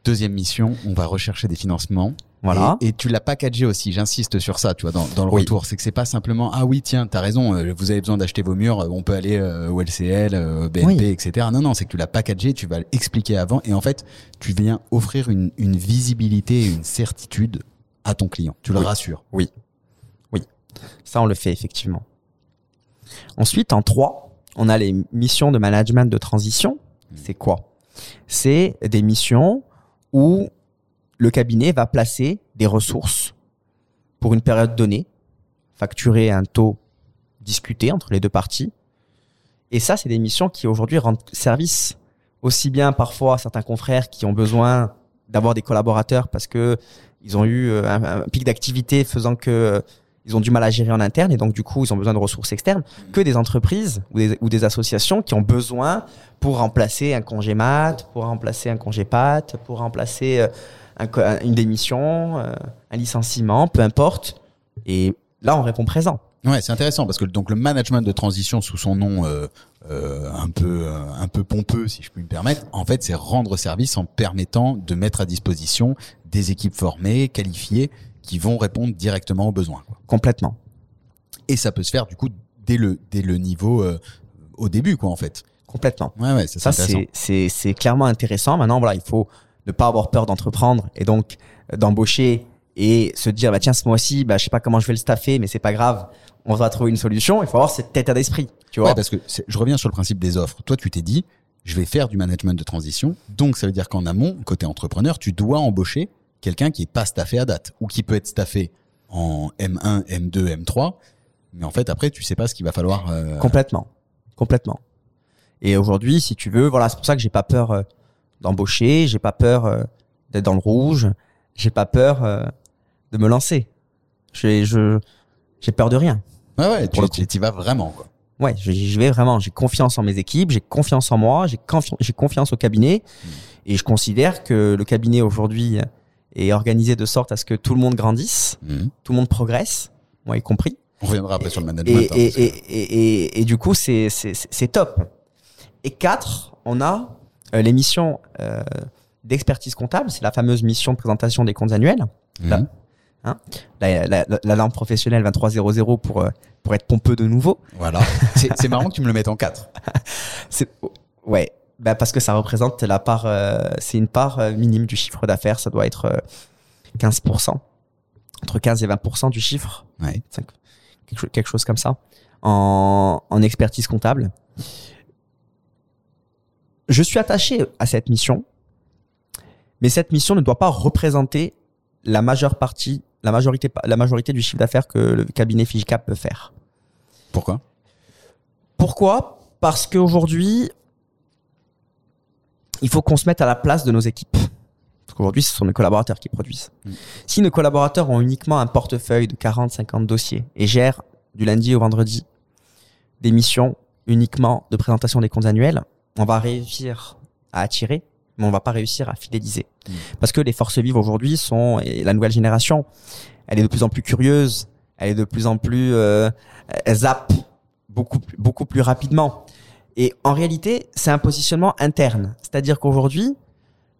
Deuxième mission, on va rechercher des financements. Voilà. Et, et tu l'as packagé aussi, j'insiste sur ça, tu vois, dans, dans le Oui. retour. C'est que c'est pas simplement, ah oui, tiens, t'as raison, euh, vous avez besoin d'acheter vos murs, euh, on peut aller euh, au LCL, BNP, Oui. etc. Non, non, c'est que tu l'as packagé, tu vas l'expliquer avant, et en fait, tu viens offrir une, une visibilité et une certitude à ton client. Tu le Oui. rassures. Ça, on le fait effectivement. Ensuite, en trois, on a les missions de management de transition. C'est quoi? C'est des missions où le cabinet va placer des ressources pour une période donnée, facturer un taux discuté entre les deux parties. Et ça, c'est des missions qui aujourd'hui rendent service aussi bien parfois à certains confrères qui ont besoin d'avoir des collaborateurs parce que ils ont eu euh, un, pic d'activité faisant que euh, ils ont du mal à gérer en interne et donc du coup ils ont besoin de ressources externes que des entreprises ou des, associations qui ont besoin pour remplacer un congé mat, pour remplacer un congé pat, pour remplacer euh, une démission, euh, un licenciement, peu importe. Et là on répond présent. Ouais, c'est intéressant parce que donc le management de transition sous son nom euh, euh, un peu un peu pompeux, si je puis me permettre, en fait, c'est rendre service en permettant de mettre à disposition des équipes formées, qualifiées, qui vont répondre directement aux besoins. quoi. Complètement. Et ça peut se faire du coup dès le dès le niveau euh, au début, quoi, en fait. complètement. Ouais, ouais, ça, c'est clairement intéressant. Maintenant, voilà, il faut ne pas avoir peur d'entreprendre et donc euh, d'embaucher et se dire, bah, tiens, ce mois-ci, bah, je sais pas comment je vais le staffer, mais c'est pas grave. On va trouver une solution. Il faut avoir cette tête d'esprit. Tu vois? Ouais, parce que je reviens sur le principe des offres. Toi, tu t'es dit, je vais faire du management de transition. Donc, ça veut dire qu'en amont, côté entrepreneur, tu dois embaucher quelqu'un qui est pas staffé à date ou qui peut être staffé en M1, M2, M3. Mais en fait, après, tu sais pas ce qu'il va falloir. euh, Complètement. Complètement. Et aujourd'hui, si tu veux, voilà, c'est pour ça que j'ai pas peur euh, d'embaucher, j'ai pas peur euh, d'être dans le rouge, j'ai pas peur euh, de me lancer. J'ai je j'ai peur de rien. Ouais, ouais, Pour tu y vas vraiment, quoi. Ouais, je- j'y vais vraiment. J'ai confiance en mes équipes, j'ai confiance en moi, j'ai confi- j'ai confiance au cabinet, et je considère que le cabinet aujourd'hui est organisé de sorte à ce que tout le monde grandisse, Mhm. tout le monde progresse, moi y compris. On reviendra après sur le Et, management. hein, et, et, et, et- et du coup, c'est top. Et quatre, on a euh, l'émission euh, d'expertise comptable, c'est la fameuse mission de présentation des comptes annuels. là. Mhm. La, la, la, la lampe professionnelle 2300 pour, euh, pour être pompeux de nouveau. Voilà. C'est marrant que tu me le mettes en 4. C'est ouais, bah parce que ça représente la part, euh, c'est une part euh, minime du chiffre d'affaires. Ça doit être euh, 15%, entre 15 et 20% du chiffre, Ouais. Quelque, chose- quelque chose comme ça, en, en expertise comptable. Je suis attaché à cette mission, mais cette mission ne doit pas représenter la majeure partie, la majorité, la majorité du chiffre d'affaires que le cabinet Figicap peut faire. Pourquoi? Pourquoi? Parce qu'aujourd'hui, il faut qu'on se mette à la place de nos équipes. Parce qu'aujourd'hui, ce sont nos collaborateurs qui produisent. Mm. Si nos collaborateurs ont uniquement un portefeuille de 40, 50 dossiers et gèrent du lundi au vendredi des missions uniquement de présentation des comptes annuels, on va réussir à attirer, mais on va pas réussir à fidéliser. Mm. Parce que les forces vives aujourd'hui sont, et la nouvelle génération, elle est de plus en plus curieuse, elle est de plus en plus, euh, elle zappe beaucoup, beaucoup plus rapidement. Et en réalité, c'est un positionnement interne. C'est-à-dire qu'aujourd'hui,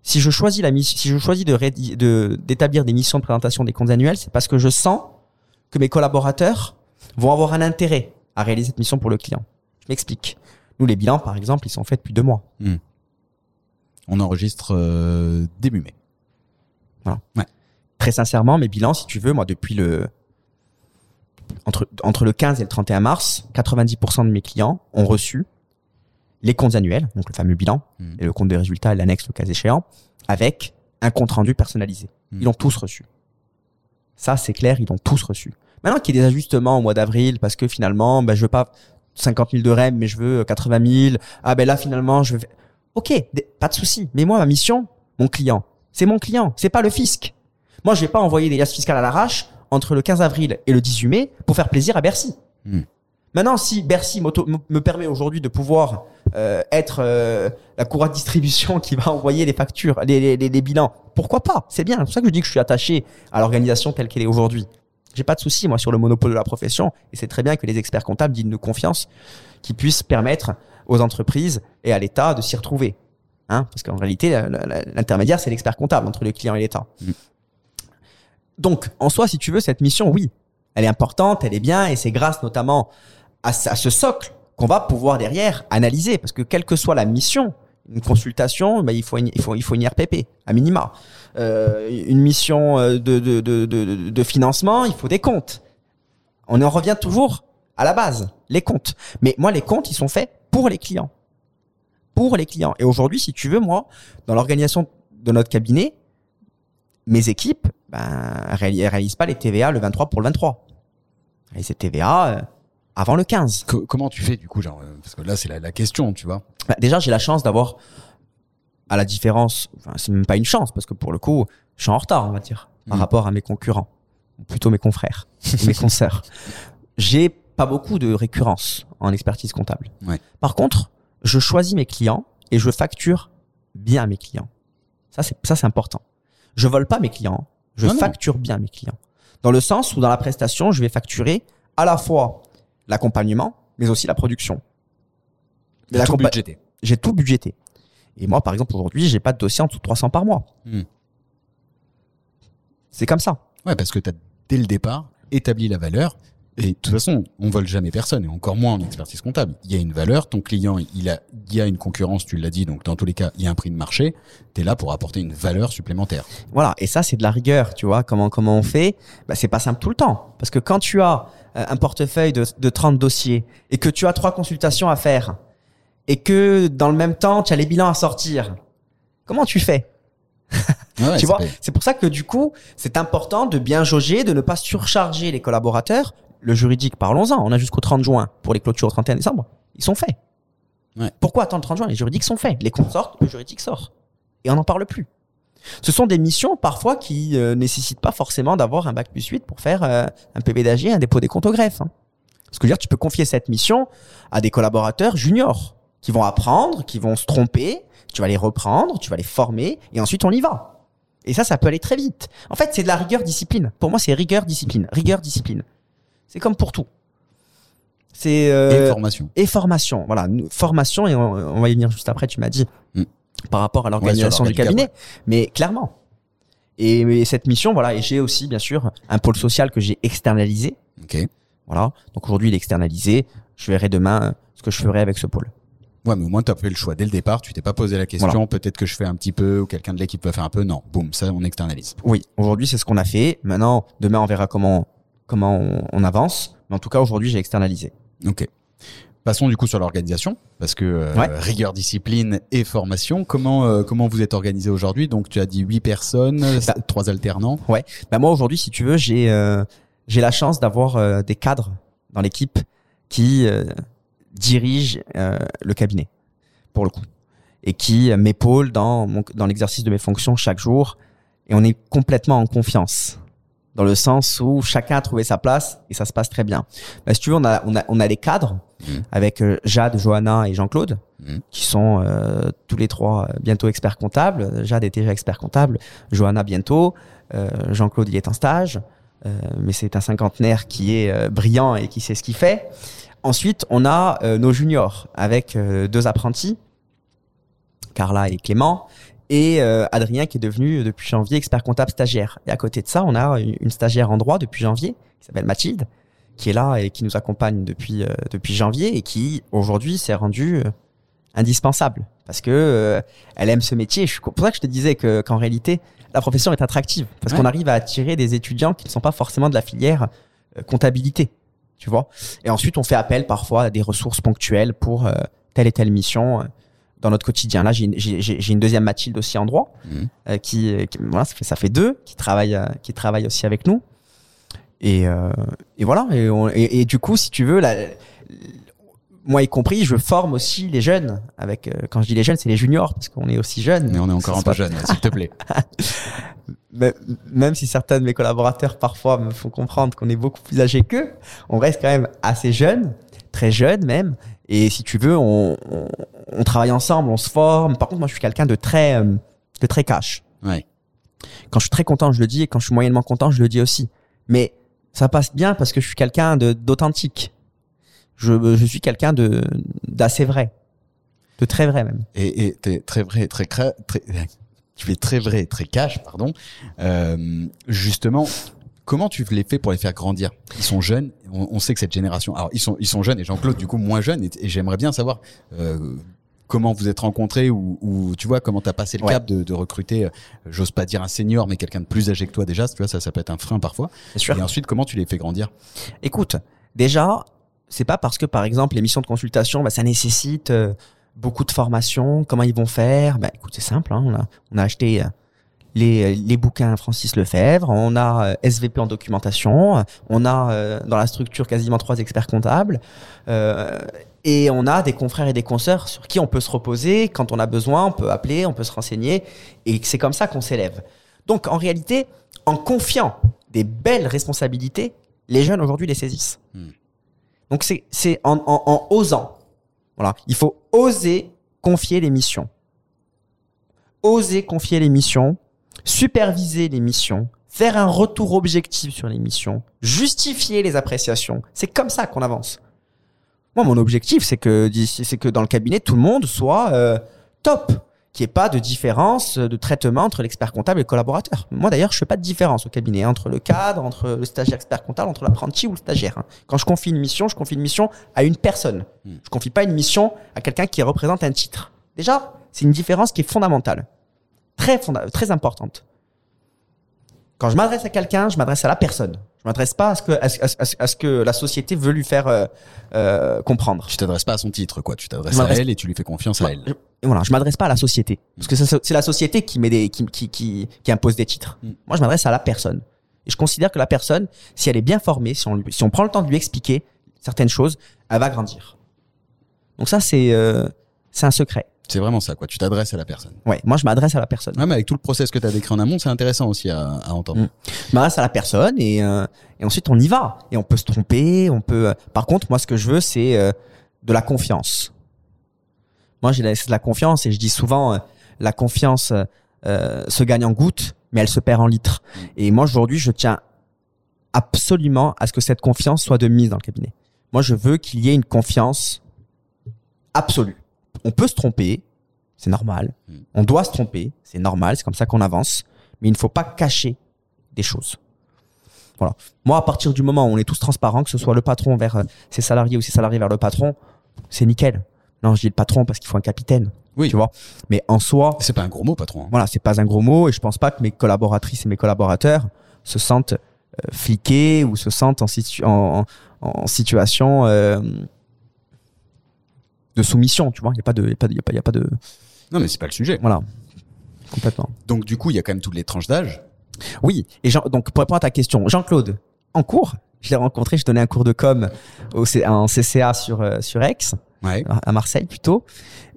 si je choisis la mission, si je choisis de, d'établir des missions de présentation des comptes annuels, c'est parce que je sens que mes collaborateurs vont avoir un intérêt à réaliser cette mission pour le client. Je m'explique. Nous, les bilans, par exemple, ils sont faits depuis deux mois. On enregistre euh, début mai. Très sincèrement, mes bilans, si tu veux, moi, depuis le, entre, entre le 15 et le 31 mars, 90% de mes clients ont reçu les comptes annuels, donc le fameux bilan, Mhm. et le compte des résultats et l'annexe, le cas échéant, avec un compte rendu personnalisé. Mhm. Ils l'ont tous reçu. Ça, c'est clair, ils l'ont tous reçu. Maintenant qu'il y ait des ajustements au mois d'avril, parce que finalement, ben, je veux pas 50 000 de REM, mais je veux 80 000. Ah ben là, finalement, je veux... Ok, pas de souci. Mais moi, ma mission, mon client, c'est mon client, c'est pas le fisc. Moi, je vais pas envoyer des liasses fiscales à l'arrache entre le 15 avril et le 18 mai pour faire plaisir à Bercy. Hmm. Maintenant, si Bercy me me permet aujourd'hui de pouvoir euh, être euh, la courroie de distribution qui va envoyer les factures, les, les, les- les bilans, pourquoi pas? C'est bien. C'est pour ça que je dis que je suis attaché à l'organisation telle qu'elle est aujourd'hui. J'ai pas de souci moi sur le monopole de la profession et c'est très bien que les experts comptables dignes de confiance qui puissent permettre aux entreprises et à l'État de s'y retrouver. Hein Parce qu'en réalité, l'intermédiaire, c'est l'expert comptable entre le client et l'État. Mm. Donc, en soi, si tu veux, cette mission, oui, elle est importante, elle est bien, et c'est grâce notamment à, ce- socle qu'on va pouvoir derrière analyser. Parce que quelle que soit la mission, une consultation, ben, il, faut une, il, faut, il faut une IRPP, à minima. Euh, une mission euh, de, de, de, financement, il faut des comptes. On en revient toujours à la base, les comptes. Mais moi, les comptes, ils sont faits pour les clients. Pour les clients. Et aujourd'hui, si tu veux, moi, dans l'organisation de notre cabinet, mes équipes, ben, réalisent pas les TVA le 23 pour le 23. Elles réalisent les TVA euh, avant le 15. Co- comment tu fais du coup genre, euh, Parce que là, c'est la, la question, tu vois. Bah, déjà, j'ai la chance d'avoir, à la différence, enfin, c'est même pas une chance, parce que pour le coup, je suis en retard, on va dire, par Mhm. rapport à mes concurrents, ou plutôt mes confrères, mes consoeurs. J'ai pas beaucoup de récurrence en expertise comptable. Ouais. Par contre, je choisis mes clients et je facture bien mes clients. Ça, c'est, ça, c'est important. Je vole pas mes clients, je Non, non. facture bien mes clients. Dans le sens où dans la prestation, je vais facturer à la fois l'accompagnement, mais aussi la production. Tout budgété. j'ai tout budgété. Et moi, par exemple, aujourd'hui, j'ai pas de dossier en dessous de 300 par mois. Hmm. C'est comme ça. Ouais, parce que tu as dès le départ établi la valeur Et de toute façon, on vole jamais personne, et encore moins en expertise comptable. Il y a une valeur, ton client, il a, il y a une concurrence, tu l'as dit, donc dans tous les cas, il y a un prix de marché. Tu es là pour apporter une valeur supplémentaire. Voilà, et ça c'est de la rigueur, tu vois. Comment comment on fait bah, C'est pas simple tout le temps, parce que quand tu as euh, un portefeuille de, de 30 dossiers et que tu as trois consultations à faire et que dans le même temps tu as les bilans à sortir, comment tu fais? Ouais, tu vois, c'est pour ça que du coup, c'est important de bien jauger, de ne pas surcharger les collaborateurs. Le juridique, parlons-en. On a jusqu'au 30 juin pour les clôtures au 31 décembre. Ils sont faits. Ouais. Pourquoi attendre le 30 juin? Les juridiques sont faits. Les comptes sortent, le juridique sort. Et on n'en parle plus. Ce sont des missions parfois qui euh, nécessitent pas forcément d'avoir un bac plus 8 pour faire euh, un PV d'AG, un dépôt des comptes au greffe. hein. Ce que je veux dire, tu peux confier cette mission à des collaborateurs juniors qui vont apprendre, qui vont se tromper, tu vas les reprendre, tu vas les former et ensuite on y va. Et ça, ça peut aller très vite. En fait, c'est de la rigueur discipline. Pour moi, c'est rigueur discipline, rigueur discipline. C'est comme pour tout. C'est euh, Et formation. et formation. Voilà, formation et on, on va y venir juste après. Tu m'as dit Mm. par rapport à l'organisation Ouais, du cabinet, mais clairement. Et, et cette mission, voilà, et j'ai aussi bien sûr un pôle social que j'ai externalisé. Ok. Voilà, donc aujourd'hui il est externalisé. Je verrai demain euh, ce que je ferai avec ce pôle. Ouais, mais au moins, tu as fait le choix dès le départ. Tu t'es pas posé la question. Voilà. Peut-être que je fais un petit peu ou quelqu'un de l'équipe peut faire un peu. Non, boum, ça, on externalise. Oui, aujourd'hui c'est ce qu'on a fait. Maintenant, demain on verra comment comment on, on avance. Mais en tout cas aujourd'hui j'ai externalisé. Ok. Passons du coup sur l'organisation, parce que euh, Ouais. rigueur, discipline et formation. Comment euh, comment vous êtes organisé aujourd'hui? Donc tu as dit huit personnes, Bah. trois alternants. Bah moi aujourd'hui, si tu veux, j'ai euh, j'ai la chance d'avoir des cadres dans l'équipe qui dirigent le cabinet pour le coup et qui m'épaulent dans mon, dans l'exercice de mes fonctions chaque jour et on est complètement en confiance dans le sens où chacun a trouvé sa place et ça se passe très bien. Bah, si tu veux, on a on a on a les cadres Mhm. avec euh, Jade, Johanna et Jean-Claude Mhm. qui sont euh, tous les trois euh, bientôt experts comptables. Jade est déjà expert comptable, Johanna bientôt, euh, Jean-Claude il est en stage, euh, mais c'est un cinquantenaire qui est euh, brillant et qui sait ce qu'il fait. Ensuite, on a euh, nos juniors avec deux apprentis, Carla et Clément, et euh, Adrien qui est devenu euh, depuis janvier expert comptable stagiaire. Et à côté de ça, on a une, stagiaire en droit depuis janvier qui s'appelle Mathilde, qui est là et qui nous accompagne depuis euh, depuis janvier et qui aujourd'hui s'est rendue euh, indispensable parce que elle aime ce métier. C'est pour ça que je te disais que qu'en réalité la profession est attractive parce Ouais. qu'on arrive à attirer des étudiants qui ne sont pas forcément de la filière comptabilité, tu vois? Et ensuite on fait appel parfois à des ressources ponctuelles pour telle et telle mission dans notre quotidien. Là j'ai une- deuxième Mathilde aussi en droit Mhm. euh, qui, qui- voilà ça fait ça fait deux qui travaillent euh, qui travaillent aussi avec nous. Et, euh, et voilà. Et, on- et- et du coup, si tu veux, la, moi y compris, je forme aussi les jeunes. Avec, euh, quand je dis les jeunes, c'est les juniors parce qu'on est aussi jeunes. Mais on est encore un peu se passe- jeune, s'il te plaît. Même- Même si certains de mes collaborateurs parfois me font comprendre qu'on est beaucoup plus âgés qu'eux, on reste quand même assez jeunes, très jeunes même. Et si tu veux, on, on, on travaille ensemble, on se forme. Par contre, moi, je suis quelqu'un de très, euh, de très cash. Ouais. Quand je suis très content, je le dis, et quand je suis moyennement content, je le dis aussi. Mais ça passe bien parce que je suis quelqu'un de d'authentique. Je, je suis quelqu'un de d'assez vrai, de très vrai même. Et très vrai, très cra- très. Tu es très vrai, très cash, pardon. Euh, justement, comment tu les fais pour les faire grandir? Ils sont jeunes. On, on sait que cette génération. Alors ils sont ils sont jeunes et Jean-Claude du coup moins jeune. Et, et j'aimerais bien savoir. Euh, Comment vous êtes rencontrés ou, ou tu vois comment t'as passé le Ouais. cap de, de recruter, euh, j'ose pas dire un senior, mais quelqu'un de plus âgé que toi déjà, tu vois ça, ça peut être un frein parfois. Sûr. Et ensuite, comment tu les fais grandir? Écoute, déjà, c'est pas parce que par exemple les missions de consultation, bah, ça nécessite euh, beaucoup de formation. Comment ils vont faire? Bah écoute, c'est simple. hein, on a on a acheté euh, les, les bouquins Francis Lefebvre, on a euh, SVP en documentation, on a dans la structure quasiment trois experts comptables, et on a des confrères et des consoeurs sur qui on peut se reposer quand on a besoin, on peut appeler, on peut se renseigner, et c'est comme ça qu'on s'élève. Donc en réalité, en confiant des belles responsabilités, les jeunes aujourd'hui les saisissent. Hmm. Donc c'est c'est en, en, en osant. Voilà, il faut oser confier les missions. Oser confier les missions, superviser les missions, faire un retour objectif sur les missions, justifier les appréciations. C'est comme ça qu'on avance. Moi, mon objectif, c'est que d'ici- c'est que dans le cabinet, tout le monde soit euh, top. qu'il n'y ait pas de différence de traitement entre l'expert comptable et le collaborateur. Moi d'ailleurs, je fais pas de différence au cabinet hein, entre le cadre, entre le stagiaire expert comptable, entre l'apprenti ou le stagiaire. hein. Quand je confie une mission, je confie une mission à une personne. Hmm. Je confie pas une mission à quelqu'un qui représente un titre. Déjà, c'est une différence qui est fondamentale, très fonda- très importante. Quand je m'adresse à quelqu'un, je m'adresse à la personne. Je m'adresse pas à ce que à ce, à que la société veut lui faire euh, euh, comprendre. Tu t'adresses pas à son titre, quoi. Tu t'adresses à elle et tu lui fais confiance à elle. Je, voilà, je m'adresse pas à la société parce que c'est la société qui met des qui qui qui, qui impose des titres. Mm. Moi, je m'adresse à la personne. Et je considère que la personne, si elle est bien formée, si on lui, si on prend le temps de lui expliquer certaines choses, elle va grandir. Donc ça, c'est euh, c'est un secret. C'est vraiment ça, quoi. Tu t'adresses à la personne. Ouais, moi, je m'adresse à la personne. Ouais, mais avec tout le process que tu as décrit en amont, c'est intéressant aussi à, à entendre. Mm. Je m'adresse à la personne et euh, et ensuite on y va. Et on peut se tromper, on peut. euh, Par contre, moi, ce que je veux, c'est euh, de la confiance. Moi, j'ai de la confiance et je dis souvent, euh, la confiance euh, se gagne en gouttes, mais elle se perd en litres. Et moi, aujourd'hui, je tiens absolument à ce que cette confiance soit de mise dans le cabinet. Moi, je veux qu'il y ait une confiance absolue. On peut se tromper, c'est normal. Mm. On doit se tromper, c'est normal, c'est comme ça qu'on avance. Mais il ne faut pas cacher des choses. Voilà. Moi, à partir du moment où on est tous transparents, que ce soit le patron vers euh, ses salariés ou ses salariés vers le patron, c'est nickel. Non, je dis le patron parce qu'il faut un capitaine. Oui. Tu vois. Mais en soi, C'est pas un gros mot, patron. hein. voilà, c'est pas un gros mot et je pense pas que mes collaboratrices et mes collaborateurs se sentent euh, fliqués ou se sentent en, situ- en, en- en situation euh, de soumission, tu vois. Il y a pas de, y a pas de, y a pas, y a pas de, Non, mais c'est pas le sujet. voilà, complètement. Donc, du coup, il y a quand même toutes les tranches d'âge. Oui. Et Jean, donc pour répondre à ta question, Jean-Claude, en cours, je l'ai rencontré, je donnais un cours de com au, en CCA sur euh, sur Aix, Ouais. à Marseille plutôt,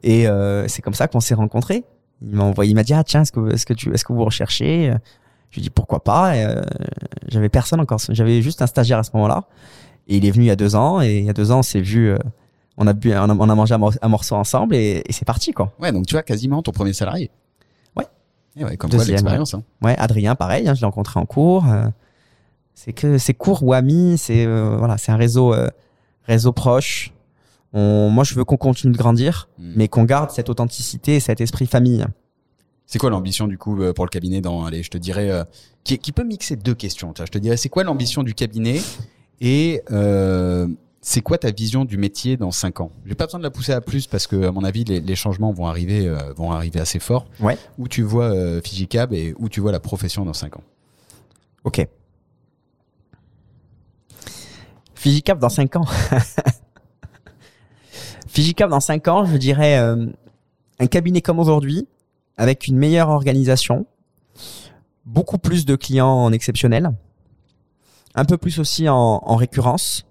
et euh, c'est comme ça qu'on s'est rencontrés. Il m'a envoyé, il m'a dit ah tiens, est-ce que est-ce que tu est-ce que vous recherchez? Je lui ai dit pourquoi pas? Et, euh, j'avais personne encore, j'avais juste un stagiaire à ce moment-là, et il est venu il y a deux ans, et il y a deux ans on s'est vu, euh, on a bu, on a, on a mangé un, mor- un morceau ensemble, et, et c'est parti quoi. Ouais, donc tu vois, quasiment ton premier salarié. Ouais. Et ouais, comme quoi Deuxième, l'expérience. Hein. Ouais, Adrien, pareil, hein, je l'ai rencontré en cours. euh, c'est que c'est cours ou amis, c'est euh, voilà, c'est un réseau euh, réseau proche. On, moi, je veux qu'on continue de grandir, Mm. mais qu'on garde cette authenticité et cet esprit famille. C'est quoi l'ambition du coup pour le cabinet dans, allez, je te dirais, euh, qui, qui peut mixer deux questions. Je te dirais, c'est quoi l'ambition du cabinet et euh, c'est quoi ta vision du métier dans cinq ans? J'ai pas besoin de la pousser à plus parce que à mon avis, les, les changements vont arriver, euh, vont arriver assez fort. Ouais. Où tu vois euh, Fijicab et où tu vois la profession dans cinq ans? Ok. Fijicap dans 5 ans. Fijicap dans 5 ans, je dirais euh, un cabinet comme aujourd'hui, avec une meilleure organisation, beaucoup plus de clients en exceptionnel, un peu plus aussi en, en récurrence,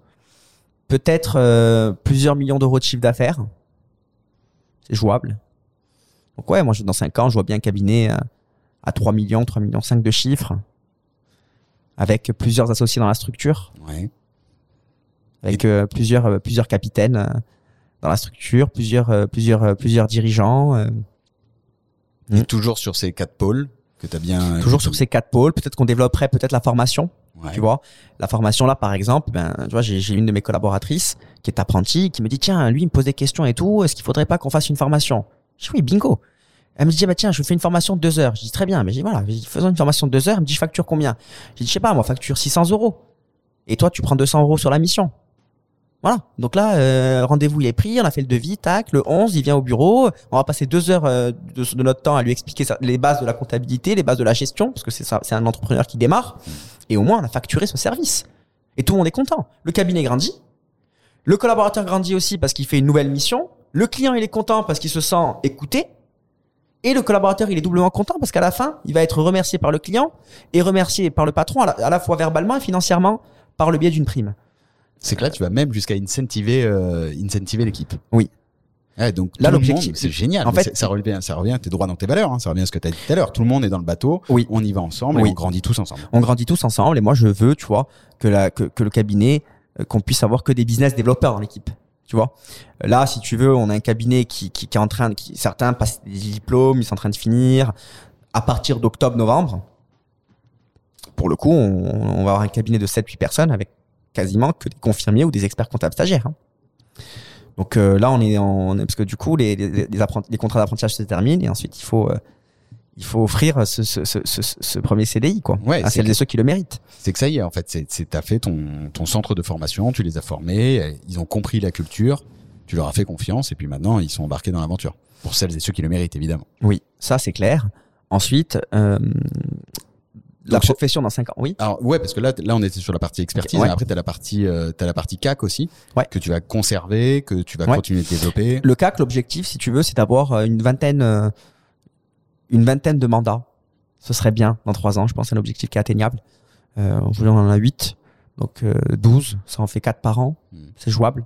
peut-être euh, plusieurs millions d'euros de chiffre d'affaires. C'est jouable. Donc ouais, moi dans 5 ans, je vois bien un cabinet euh, à 3 millions, 3 millions 5 de chiffres, avec plusieurs associés dans la structure Ouais. avec euh, plusieurs euh, plusieurs capitaines dans la structure, plusieurs plusieurs plusieurs dirigeants, Et Mm. toujours sur ces quatre pôles que tu as bien. toujours sur ces quatre pôles. Peut-être qu'on développerait peut-être la formation. Tu vois, la formation là, par exemple, ben, tu vois, j'ai une de mes collaboratrices qui est apprentie, qui me dit tiens, lui, il me pose des questions et tout. Est-ce qu'il faudrait pas qu'on fasse une formation? Je dis oui, bingo. Elle me dit bah tiens, je fais une formation de deux heures. Je dis très bien, mais je dis voilà, faisons une formation de deux heures. Elle me dit je facture combien? Je dis je sais pas, moi facture 600 euros. Et toi, tu prends 200 euros sur la mission. Voilà. Donc là, euh, rendez-vous il est pris, on a fait le devis, tac, le 11, il vient au bureau, on va passer deux heures euh, de, notre temps à lui expliquer les bases de la comptabilité, les bases de la gestion, parce que c'est un entrepreneur qui démarre, et au moins on a facturé ce service. Et tout le monde est content. Le cabinet grandit, le collaborateur grandit aussi parce qu'il fait une nouvelle mission, le client il est content parce qu'il se sent écouté, et le collaborateur il est doublement content parce qu'à la fin, il va être remercié par le client et remercié par le patron à la fois verbalement et financièrement par le biais d'une prime. C'est que là, tu vas même jusqu'à incentiver, euh, incentiver l'équipe. Oui. Ouais, donc Là, l'objectif- c'est génial. en fait- ça revient, ça revient à tes droits dans tes valeurs. Hein, ça revient à ce que tu as dit tout à l'heure. Tout le monde est dans le bateau. Oui. On y va ensemble Oui. et on grandit tous ensemble. on grandit tous ensemble et moi je veux tu vois que la que, que le cabinet euh, qu'on puisse avoir que des business développeurs dans l'équipe tu vois là si tu veux on a un cabinet qui qui, qui est en train qui certains passent des diplômes ils sont en train de finir à partir d'octobre novembre pour le coup on, on va avoir un cabinet de 7 8 personnes avec quasiment que des confirmiers ou des experts comptables stagiaires hein. Donc euh, là, on est en parce que du coup, les les, les, apprentis- les contrats d'apprentissage se terminent et ensuite il faut euh, il faut offrir ce, ce, ce, ce, ce premier CDI quoi Ouais, à celles et ceux qui le méritent. C'est que ça y est, en fait, c'est, t'as fait ton, ton centre de formation, tu les as formés, ils ont compris la culture, tu leur as fait confiance, et puis maintenant, ils sont embarqués dans l'aventure. Pour celles et ceux qui le méritent, évidemment. Oui, ça c'est clair. Ensuite, euh, la profession dans 5 ans. Oui. Alors ouais, parce que là, là, on était sur la partie expertise, Ouais. et après, t'as la partie, euh, t'as la partie CAC aussi, Ouais. que tu vas conserver, que tu vas Ouais. continuer de développer. Le CAC, l'objectif, si tu veux, c'est d'avoir euh, une vingtaine, euh, une vingtaine de mandats. Ce serait bien dans trois ans. Je pense c'est un objectif qui est atteignable. Euh, Aujourd'hui, on en a 8. Donc euh, 12, ça en fait 4 par an. Mm. C'est jouable.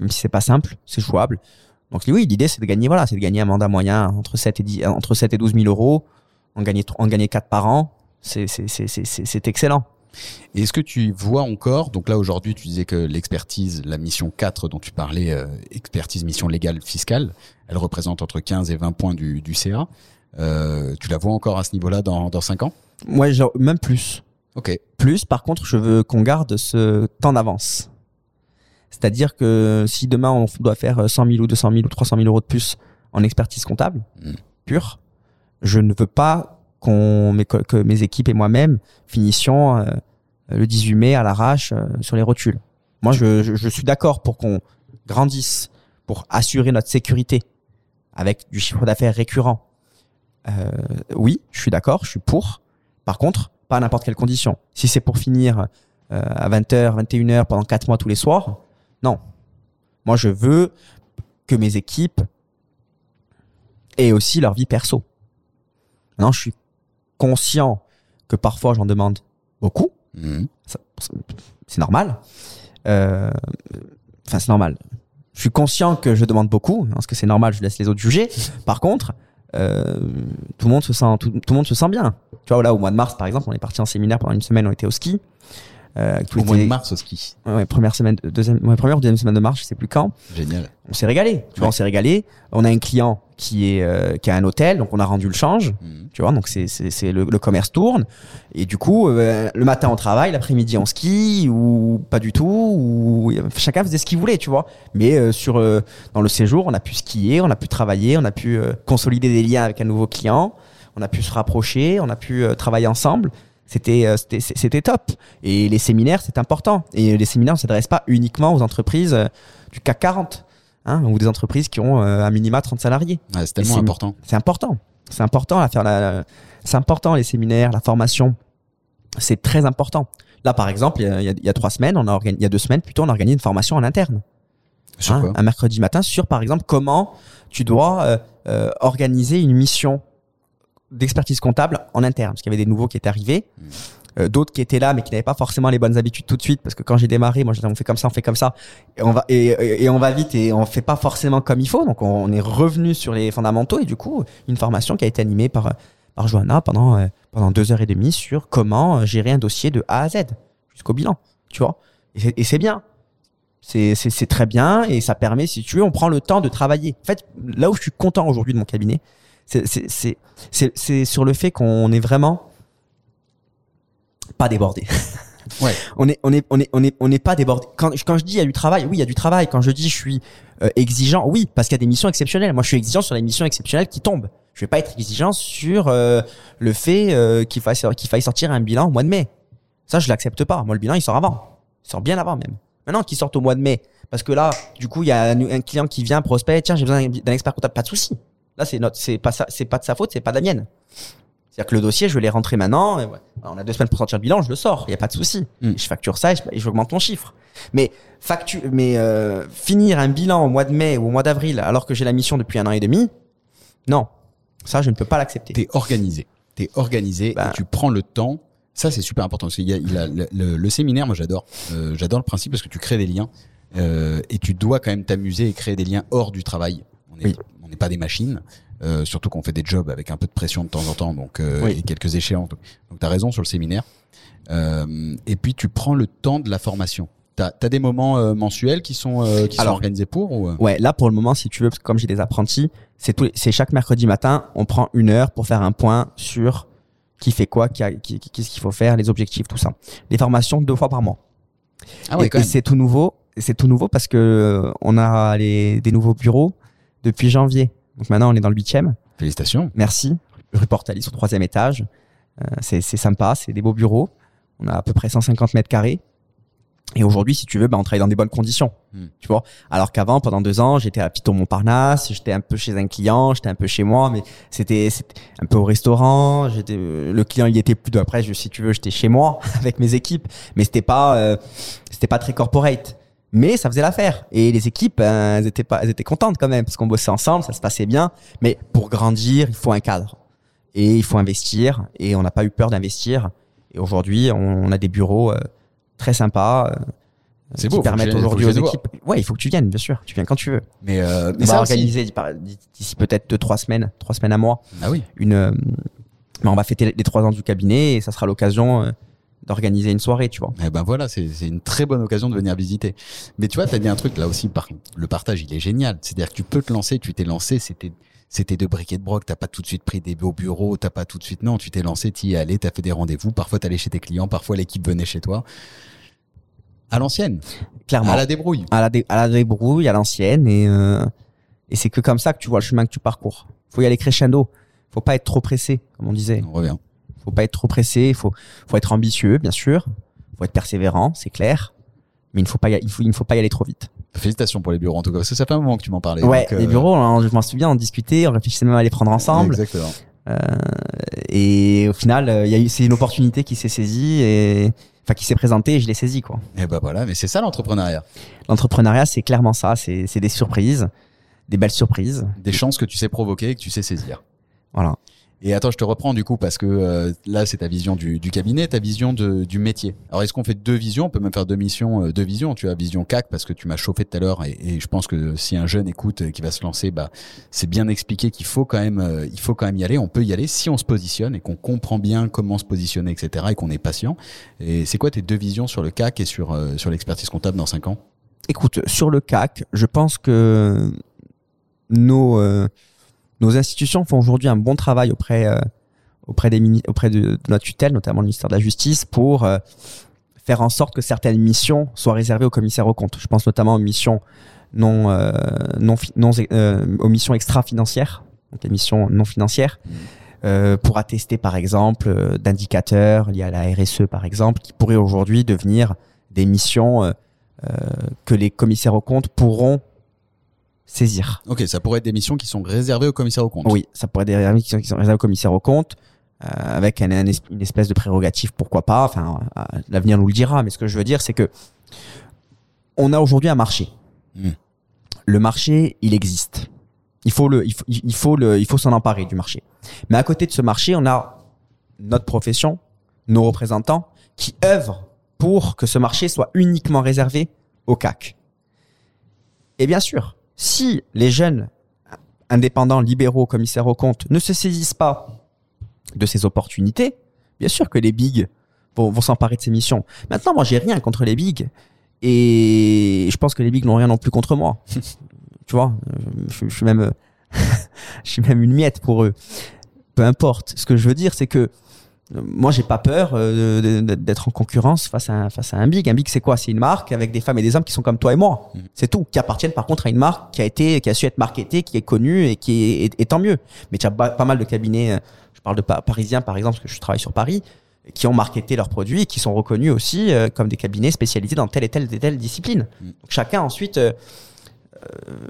Même si c'est pas simple, c'est jouable. Donc oui, l'idée c'est de gagner voilà, c'est de gagner un mandat moyen entre 7 et 10, entre 7 et 12 000 euros. En gagner en gagner 4 par an, c'est excellent. Et est-ce que tu vois encore, donc là aujourd'hui tu disais que l'expertise, la mission 4 dont tu parlais, euh, expertise mission légale fiscale, elle représente entre 15 et 20 points du, du CA. Euh, tu la vois encore à ce niveau-là dans, dans 5 ans? Moi, genre, même plus. Ok. Plus, par contre, je veux qu'on garde ce temps d'avance. C'est-à-dire que si demain on doit faire 100 000 ou 200 000 ou 300 000 euros de plus en expertise comptable Mm. pure, je ne veux pas qu'on que mes équipes et moi-même finissions euh, le 18 mai à l'arrache euh, sur les rotules. Moi, je suis d'accord pour qu'on grandisse, pour assurer notre sécurité avec du chiffre d'affaires récurrent. Euh, oui, je suis d'accord, je suis pour. Par contre, pas à n'importe quelle condition. Si c'est pour finir euh, à 20h, 21h pendant 4 mois tous les soirs, non. Moi, je veux que mes équipes aient aussi leur vie perso. Maintenant, je suis conscient que parfois j'en demande beaucoup. Mhm. C'est normal. Euh, Enfin, c'est normal. Je suis conscient que je demande beaucoup, parce que c'est normal, je laisse les autres juger. Par contre, euh, tout le monde se sent, tout, tout le monde se sent bien. Tu vois, là, au mois de mars, par exemple, on est parti en séminaire pendant une semaine, on était au ski. Euh, Au mois de mars au ski. Ouais, première semaine, deuxième, ouais, première ou deuxième semaine de mars, je sais plus quand. Génial. On s'est régalé. Tu vois, Ouais. on s'est régalé. On a un client qui est, euh, qui a un hôtel, donc on a rendu le change. Mhm. Tu vois, donc c'est, c'est, c'est le, le commerce tourne. Et du coup, euh, le matin on travaille, l'après-midi on skie ou pas du tout, ou chacun faisait ce qu'il voulait, tu vois. Mais euh, sur euh, dans le séjour, on a pu skier, on a pu travailler, on a pu euh, consolider des liens avec un nouveau client, on a pu se rapprocher, on a pu travailler ensemble. C'était, euh, c'était, top. Et les séminaires, c'est important. Et les séminaires ne s'adressent pas uniquement aux entreprises euh, du CAC 40, hein, ou des entreprises qui ont euh, un minima 30 salariés. Ouais, c'est tellement important. C'est important. C'est important à faire la, c'est important les séminaires, la formation. C'est très important. Là, par exemple, il y y y a trois semaines, on a il y a deux semaines plutôt, on a organisé une formation en interne. Sur Hein, quoi? un mercredi matin sur, par exemple, comment tu dois euh, euh, organiser une mission d'expertise comptable en interne. Parce qu'il y avait des nouveaux qui étaient arrivés, Mm. euh, d'autres qui étaient là, mais qui n'avaient pas forcément les bonnes habitudes tout de suite. Parce que quand j'ai démarré, moi, j'ai dit, on fait comme ça, on fait comme ça. Et on va, et, et- et on va vite et on fait pas forcément comme il faut. Donc, on, est revenu sur les fondamentaux. Et du coup, une formation qui a été animée par, par Johanna pendant, euh, pendant deux heures et demie sur comment euh, gérer un dossier de A à Z jusqu'au bilan. Tu vois? Et c'est- bien. C'est très bien et ça permet, si tu veux, on prend le temps de travailler. En fait, là où je suis content aujourd'hui de mon cabinet, c'est- sur le fait qu'on est vraiment pas débordé. Ouais. On est, on est, on est, on est, on n'est pas débordé. Quand, quand je dis il y a du travail, oui, il y a du travail. Quand je dis je suis euh, exigeant, oui, parce qu'il y a des missions exceptionnelles. Moi, je suis exigeant sur les missions exceptionnelles qui tombent. Je vais pas être exigeant sur euh, le fait euh, qu'il faille, qu'il faille sortir un bilan au mois de mai. Ça, je l'accepte pas. Moi, le bilan, il sort avant. Il sort bien avant même. Maintenant qu'il sorte au mois de mai, parce que là, du coup, il y a un, un client qui vient prospect, tiens, j'ai besoin d'un expert comptable, pas de souci. Là, c'est notre, c'est pas ça, c'est pas de sa faute, c'est pas de la mienne. C'est-à-dire que le dossier, je vais les rentrer maintenant. et ouais. On a deux semaines pour sortir le bilan, je le sors, il y a pas de souci. Mm. Je facture ça et je- et j'augmente mon chiffre. Mais factu, mais euh, finir un bilan au mois de mai ou au mois d'avril alors que j'ai la mission depuis un an et demi, non, ça, je ne peux pas l'accepter. T'es organisé. T'es organisé Bah. et tu prends le temps. Ça, c'est super important. Parce qu'il y a, il a le, le- le séminaire, moi, j'adore. Euh, j'adore le principe parce que tu crées des liens euh, et tu dois quand même t'amuser et créer des liens hors du travail. On Oui. N'est pas des machines. Euh, surtout qu'on fait des jobs avec un peu de pression de temps en temps, donc euh, Oui. et quelques échéances. Donc, tu as raison sur le séminaire. Euh, et puis, tu prends le temps de la formation. T'as as des moments mensuels qui sont qui sont organisés pour ou Ouais, là pour le moment, si tu veux, parce que comme j'ai des apprentis, c'est c'est chaque mercredi matin, on prend une heure pour faire un point sur qui fait quoi, qui a- qui- qu'est-ce qu'il faut faire, les objectifs, tout ça. Les formations deux fois par mois. Ah ouais, et et c'est tout nouveau. c'est tout nouveau parce que on a les, des nouveaux bureaux depuis janvier. Donc maintenant, on est dans le huitième. Félicitations. Merci. Rue Portalis au troisième étage. Euh, c'est c'est sympa, c'est des beaux bureaux. On a à peu près 150 mètres carrés. Et aujourd'hui, si tu veux, bah, on travaille dans des bonnes conditions. Hmm. Tu vois. Alors qu'avant, pendant deux ans, j'étais à Piton Montparnasse, j'étais un peu chez un client, j'étais un peu chez moi, mais c'était c'était un peu au restaurant. J'étais euh, le client, il était plus. Après, je, si tu veux, j'étais chez moi avec mes équipes, mais c'était pas euh, c'était pas très corporate. Mais ça faisait l'affaire. Et les équipes, ben, elles étaient pas, elles étaient contentes quand même parce qu'on bossait ensemble, ça se passait bien. Mais pour grandir, il faut un cadre et il faut investir. Et on n'a pas eu peur d'investir. Et aujourd'hui, on, on a des bureaux euh, très sympas. euh, C'est qui beau, permettent aujourd'hui aux équipes. Ouais, il faut que tu viennes, bien sûr. Tu viens quand tu veux. Mais, euh, mais on ça va aussi- organiser d'ici peut-être deux, trois semaines, trois semaines à mois, Ah oui. une. euh, mais on va fêter les trois ans du cabinet et ça sera l'occasion d'organiser une soirée, tu vois. Eh ben voilà, c'est une très bonne occasion de venir visiter. Mais tu vois, tu as dit un truc là aussi, par le partage, il est génial. C'est-à-dire que tu peux te lancer, tu t'es lancé, c'était c'était de briquet de broc, t'as pas tout de suite pris des beaux bureaux, t'as pas tout de suite, non, tu t'es lancé, t'y es allé, t'as fait des rendez-vous, parfois t'allais chez tes clients, parfois l'équipe venait chez toi. À l'ancienne, Clairement. à la débrouille. à la, dé- à la débrouille, à l'ancienne, et, euh, et c'est que comme ça que tu vois le chemin que tu parcours. Faut y aller crescendo. Faut pas être trop pressé, comme on disait. On revient. Faut pas être trop pressé. Faut, faut être ambitieux, bien sûr. Faut être persévérant, c'est clair. Mais il ne faut pas, y, il faut, il ne faut pas y aller trop vite. Félicitations pour les bureaux en tout cas, parce que ça fait un moment que tu m'en parlais. ouais, donc, les euh, bureaux, hein, je m'en souviens, on discutait, on réfléchissait même à les prendre ensemble. Exactement. Et au final, euh, il y a eu, c'est une opportunité qui s'est saisie et, enfin, qui s'est présentée et je l'ai saisie, quoi. Et ben voilà, mais c'est ça l'entrepreneuriat. L'entrepreneuriat, c'est clairement ça. C'est, c'est des surprises, des belles surprises. Des chances que tu sais provoquer et que tu sais saisir. Voilà. Et attends, je te reprends du coup parce que euh, là, c'est ta vision du, cabinet, ta vision du métier. Alors, est-ce qu'on fait deux visions? On peut même faire deux missions, euh, deux visions. Tu as vision CAC parce que tu m'as chauffé tout à l'heure et, et je pense que si un jeune écoute euh, qui va se lancer, bah, c'est bien expliqué qu'il faut quand même, il faut quand même y aller. On peut y aller si on se positionne et qu'on comprend bien comment se positionner, etc. et qu'on est patient. Et c'est quoi tes deux visions sur le CAC et sur sur l'expertise comptable dans cinq ans? Écoute, sur le CAC, je pense que nos, nos institutions font aujourd'hui un bon travail auprès, euh, auprès, des auprès de, notre tutelle, notamment le ministère de la Justice, pour euh, faire en sorte que certaines missions soient réservées aux commissaires aux comptes. Je pense notamment aux missions non, euh, non, non aux missions extra-financières, donc les missions non financières, pour attester par exemple d'indicateurs liés à la RSE par exemple, qui pourraient aujourd'hui devenir des missions que les commissaires aux comptes pourront saisir. Ok, ça pourrait être des missions qui sont réservées aux commissaires aux comptes. Oui, ça pourrait être des réserves qui sont, réservées aux commissaires aux comptes, euh, avec un- un es- une espèce de prérogative, pourquoi pas. Enfin, euh, l'avenir nous le dira. Mais ce que je veux dire, c'est que on a aujourd'hui un marché. Mm. Le marché, il existe. Il faut le, il faut, il faut le, il faut s'en emparer du marché. Mais à côté de ce marché, on a notre profession, nos représentants, qui œuvrent pour que ce marché soit uniquement réservé au CAC. Et bien sûr, si les jeunes indépendants, libéraux, commissaires aux comptes ne se saisissent pas de ces opportunités, bien sûr que les bigs vont, s'emparer de ces missions. Maintenant, moi, j'ai rien contre les bigs et je pense que les bigs n'ont rien non plus contre moi. tu vois, je, je suis même, je suis même une miette pour eux. Peu importe. Ce que je veux dire, c'est que moi, j'ai pas peur euh, d'être en concurrence face à, un, face à un big. Un big, c'est quoi? C'est une marque avec des femmes et des hommes qui sont comme toi et moi. Mm. C'est tout. Qui appartiennent par contre à une marque qui a été, qui a su être marketée, qui est connue et qui est, et, et tant mieux. Mais tu as pas, mal de cabinets. euh, Je parle de pa- parisiens, par exemple, parce que je travaille sur Paris, qui ont marketé leurs produits et qui sont reconnus aussi euh, comme des cabinets spécialisés dans telle et telle et telle discipline. Mm. Donc chacun ensuite euh,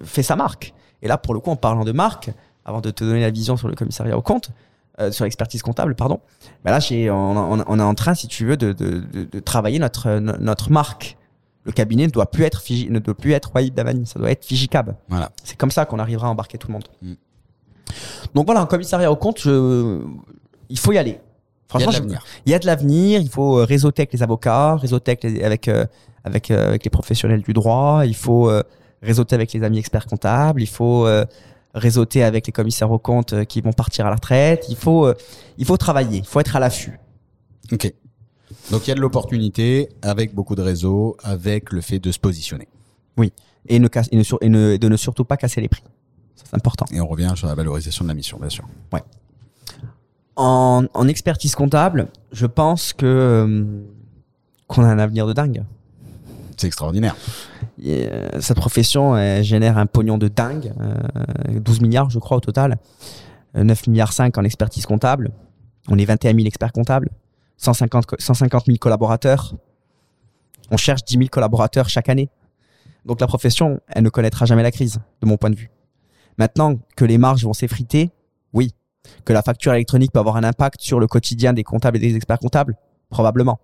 fait sa marque. Et là, pour le coup, en parlant de marque, avant de te donner la vision sur le commissariat au compte, euh, sur l'expertise comptable, pardon, bah là, on, on- on est en train, si tu veux, de, de- de- de travailler notre, no- notre marque. Le cabinet ne doit plus être, Fiji- ne doit plus être Wahid Davani, ça doit être Figicab. Voilà. C'est comme ça qu'on arrivera à embarquer tout le monde. Mm. Donc voilà, un commissariat au compte, je- il faut y aller. Il y a Franchement, de je- l'avenir. il y a de l'avenir. Il faut euh, réseauter avec les avocats, réseauter avec les, avec, euh, avec, euh, avec les professionnels du droit. Il faut réseauter avec les amis experts comptables. Il faut réseauter avec les commissaires aux comptes euh, qui vont partir à la retraite. Il faut, euh, il faut travailler. Il faut être à l'affût. Ok. Donc il y a de l'opportunité avec beaucoup de réseaux, avec le fait de se positionner. Et, ne, casse- et, ne sur- et ne- et de ne surtout pas casser les prix. C'est important. Et on revient sur la valorisation de la mission, bien sûr. En, en expertise comptable, je pense que euh, qu'on a un avenir de dingue. C'est extraordinaire. Et, euh, cette profession génère un pognon de dingue, euh, 12 milliards je crois au total, Euh, 9 milliards 5 en expertise comptable. On est 21 000 experts comptables, 150, co- 150 000 collaborateurs. On cherche 10 000 collaborateurs chaque année. Donc la profession, elle ne connaîtra jamais la crise, de mon point de vue. Maintenant que les marges vont s'effriter, oui. Que la facture électronique peut avoir un impact sur le quotidien des comptables et des experts comptables, probablement.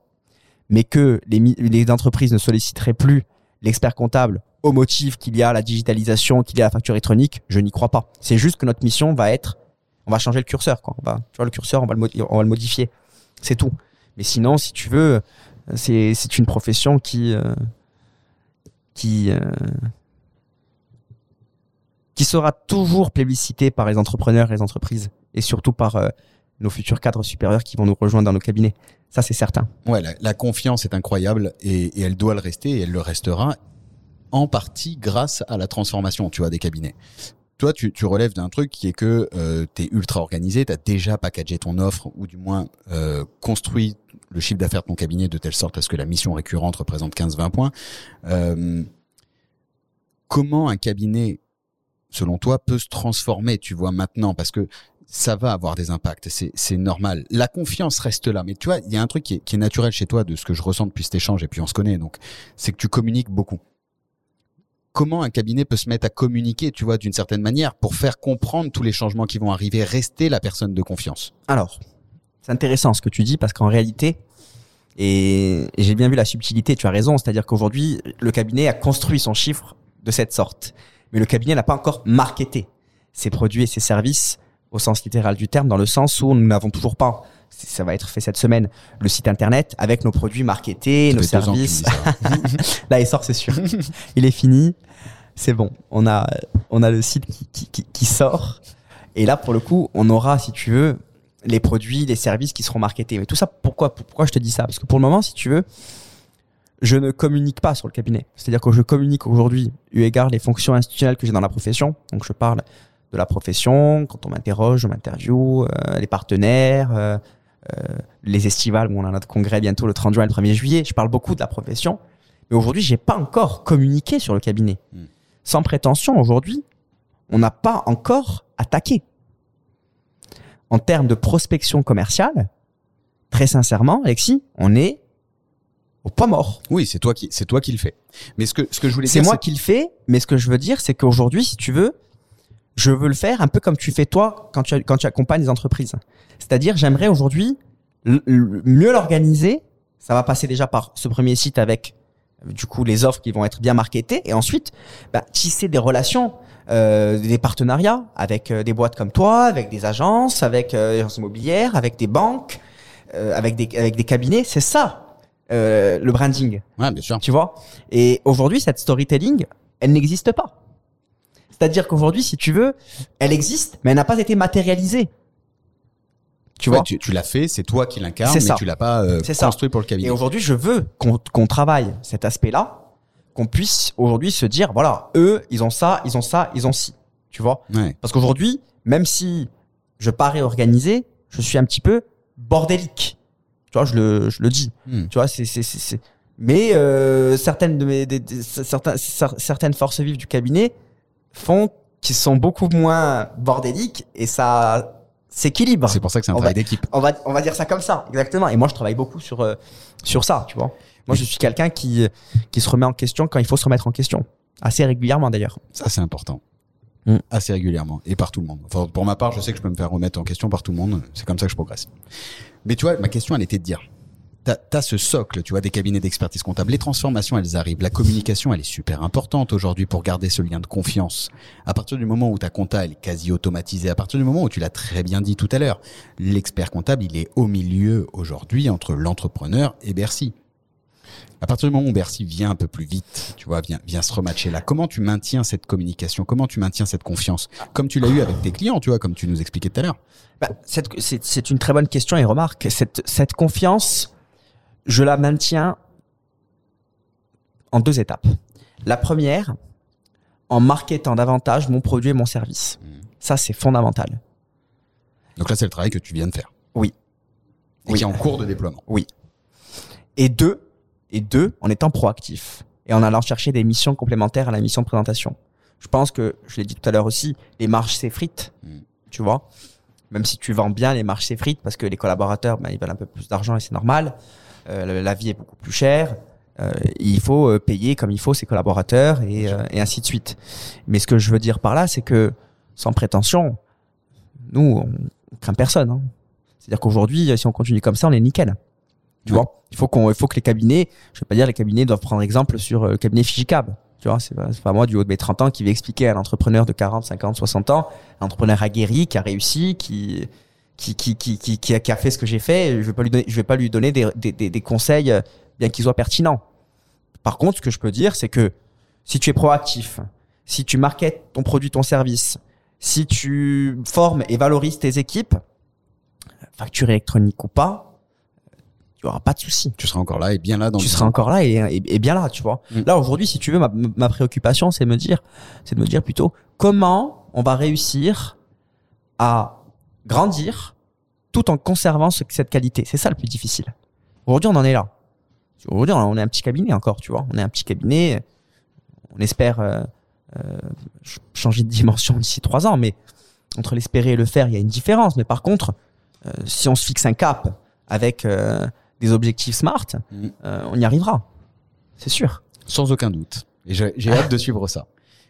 Mais que les, entreprises ne solliciteraient plus l'expert comptable au motif qu'il y a la digitalisation, qu'il y a la facture électronique, je n'y crois pas. C'est juste que notre mission va être, on va changer le curseur, quoi. On va, tu vois, le curseur, on va le, modifier. C'est tout. Mais sinon, si tu veux, c'est, c'est une profession qui, euh, qui, euh, qui sera toujours plébiscitée par les entrepreneurs et les entreprises, et surtout par euh, nos futurs cadres supérieurs qui vont nous rejoindre dans nos cabinets. Ça, c'est certain. Ouais, la, confiance est incroyable et, elle doit le rester et elle le restera en partie grâce à la transformation, tu vois, des cabinets. Toi, tu, tu relèves d'un truc qui est que euh, tu es ultra organisé, tu as déjà packagé ton offre ou du moins euh, construit le chiffre d'affaires de ton cabinet de telle sorte à ce que la mission récurrente représente 15-20 points. Euh, comment un cabinet, selon toi, peut se transformer, tu vois, maintenant? Parce que ça va avoir des impacts, c'est, normal. La confiance reste là, mais tu vois, il y a un truc qui est, qui est naturel chez toi, de ce que je ressens depuis cet échange, et puis on se connaît, donc c'est que tu communiques beaucoup. Comment un cabinet peut se mettre à communiquer, tu vois, d'une certaine manière, pour faire comprendre tous les changements qui vont arriver, rester la personne de confiance? Alors, c'est intéressant ce que tu dis parce qu'en réalité, et j'ai bien vu la subtilité, tu as raison, c'est-à-dire qu'aujourd'hui, le cabinet a construit son chiffre de cette sorte. Mais le cabinet n'a pas encore marketé ses produits et ses services au sens littéral du terme, dans le sens où nous n'avons toujours pas, ça va être fait cette semaine, le site internet avec nos produits marketés, nos Ça services. Là, il sort, c'est sûr. il est fini. C'est bon. On a, on a le site qui, qui, qui, qui sort. Et là, pour le coup, on aura, si tu veux, les produits, les services qui seront marketés. Mais tout ça, pourquoi, pourquoi je te dis ça? Parce que pour le moment, si tu veux, je ne communique pas sur le cabinet. C'est-à-dire que je communique aujourd'hui, eu égard les fonctions institutionnelles que j'ai dans la profession. Donc, je parle de la profession, quand on m'interroge, je m'interview, euh, les partenaires, euh, euh, les estivales où on a notre congrès bientôt le 30 juin et le 1er juillet. Je parle beaucoup de la profession. Mais aujourd'hui, j'ai pas encore communiqué sur le cabinet. Hmm. Sans prétention, aujourd'hui, on n'a pas encore attaqué. En termes de prospection commerciale, très sincèrement, Alexis, on est au point mort. Oui, c'est toi qui, c'est toi qui le fais. Mais ce que, ce que je voulais C'est moi qui le fais, mais ce que je veux dire, c'est qu'aujourd'hui, si tu veux, je veux le faire un peu comme tu fais toi quand tu, quand tu accompagnes les entreprises. C'est-à-dire, j'aimerais aujourd'hui mieux l'organiser. Ça va passer déjà par ce premier site avec, du coup, les offres qui vont être bien marketées. Et ensuite, bah, tisser des relations, euh, des partenariats avec euh, des boîtes comme toi, avec des agences, avec euh, des agences immobilières, avec des banques, euh, avec, des, avec des cabinets. C'est ça, euh, le branding Ouais, bien sûr. tu vois? Et aujourd'hui, cette storytelling, elle n'existe pas. C'est-à-dire qu'aujourd'hui, si tu veux, elle existe, mais elle n'a pas été matérialisée. Tu Ouais, vois. tu, tu l'as fait, c'est toi qui l'incarne, C'est mais ça. tu l'as pas euh, ça. construit pour le Et cabinet. aujourd'hui, je veux qu'on travaille cet aspect-là, qu'on puisse aujourd'hui se dire, voilà, eux, ils ont ça, ils ont ça, ils ont ci. Tu vois. Ouais. Parce qu'aujourd'hui, même si je parais organisé, je suis un petit peu bordélique. Tu vois, je le, je le dis. Hmm. Tu vois, c'est, Mais euh, certaines de mes, des- des- certains- cer- certaines forces vives du cabinet font qu'ils sont beaucoup moins bordéliques et ça s'équilibre. C'est pour ça que c'est un On travail va- d'équipe. On va, on va dire ça comme ça, exactement. Et moi, je travaille beaucoup sur, euh, sur ça, tu vois. Moi, je suis quelqu'un qui, qui se remet en question quand il faut se remettre en question. Assez régulièrement, d'ailleurs. Ça, c'est important. Mm. Assez régulièrement. Et par tout le monde. Enfin, pour ma part, je sais que je peux me faire remettre en question par tout le monde. C'est comme ça que je progresse. Mais tu vois, ma question, elle était de dire, t'as as ce socle, tu vois, des cabinets d'expertise comptable. Les transformations, elles arrivent. La communication, elle est super importante aujourd'hui pour garder ce lien de confiance. À partir du moment où ta compta, elle est quasi automatisée, à partir du moment où tu l'as très bien dit tout à l'heure, l'expert comptable, il est au milieu aujourd'hui entre l'entrepreneur et Bercy. À partir du moment où Bercy vient un peu plus vite, tu vois, vient, vient se rematcher là, comment tu maintiens cette communication? Comment tu maintiens cette confiance? Comme tu l'as eu avec tes clients, tu vois, comme tu nous expliquais tout à l'heure. Bah, c'est une très bonne question et remarque. Cette, cette confiance, je la maintiens en deux étapes. La première, en marketant davantage mon produit et mon service. Ça, c'est fondamental. Donc là, c'est le travail que tu viens de faire. Oui. Et Oui. qui est en cours de déploiement. Et deux, et deux, en étant proactif. et en allant chercher des missions complémentaires à la mission de présentation. Je pense que, je l'ai dit tout à l'heure aussi, les marges s'effritent, Mm. tu vois. Même si tu vends bien, les marges s'effritent parce que les collaborateurs, ben, ils veulent un peu plus d'argent et c'est normal. Euh, la, la vie est beaucoup plus chère. Euh, il faut euh, payer comme il faut ses collaborateurs et, et ainsi de suite. Mais ce que je veux dire par là, c'est que sans prétention, nous, on, craint personne. hein. C'est-à-dire qu'aujourd'hui, si on continue comme ça, on est nickel. Tu Ouais. vois, il faut qu'on, il faut que les cabinets, je vais pas dire les cabinets doivent prendre exemple sur le cabinet Figicab. Tu vois, c'est pas, pas moi du haut de mes 30 ans qui vais expliquer à un entrepreneur de 40, 50, 60 ans, un entrepreneur aguerri qui a réussi, qui, qui, qui, qui, qui, qui a, qui a fait ce que j'ai fait. Je vais pas lui donner, je vais pas lui donner des, des, des, des conseils, euh, bien qu'ils soient pertinents. Par contre, ce que je peux dire, c'est que si tu es proactif, si tu marketes ton produit, ton service, si tu formes et valorises tes équipes, facture électronique ou pas, il y aura pas de souci. Tu seras encore là et bien là dans Tu seras encore là et, et- et bien là, tu vois. Mm. Là aujourd'hui, si tu veux, ma, ma préoccupation, c'est de me dire, c'est de me dire plutôt comment on va réussir à grandir tout en conservant ce- cette qualité. C'est ça le plus difficile. Aujourd'hui, on en est là. Aujourd'hui, on est un petit cabinet encore, tu vois. On est un petit cabinet. On espère euh, euh, ch- changer de dimension d'ici trois ans, mais entre l'espérer et le faire, il y a une différence. Mais par contre, euh, si on se fixe un cap avec des objectifs smart, Mm. on y arrivera. C'est sûr. Sans aucun doute. Et j'ai hâte de suivre ça.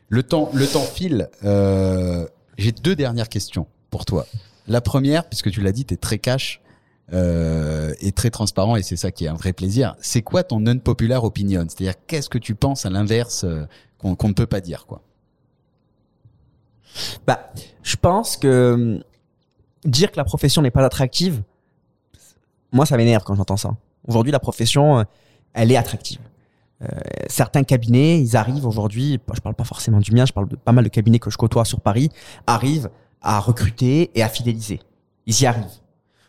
Le temps, le temps file. J'ai deux dernières questions pour toi. La première, puisque tu l'as dit, tu es très cash euh, et très transparent, et c'est ça qui est un vrai plaisir. C'est quoi ton unpopular opinion? C'est-à-dire, qu'est-ce que tu penses à l'inverse euh, qu'on ne peut pas dire quoi? Bah, je pense que hum, dire que la profession n'est pas attractive, moi, ça m'énerve quand j'entends ça. Aujourd'hui, la profession, euh, elle est attractive. Certains cabinets, ils arrivent aujourd'hui, je parle pas forcément du mien, je parle de pas mal de cabinets que je côtoie sur Paris, arrivent à recruter et à fidéliser. Ils y arrivent.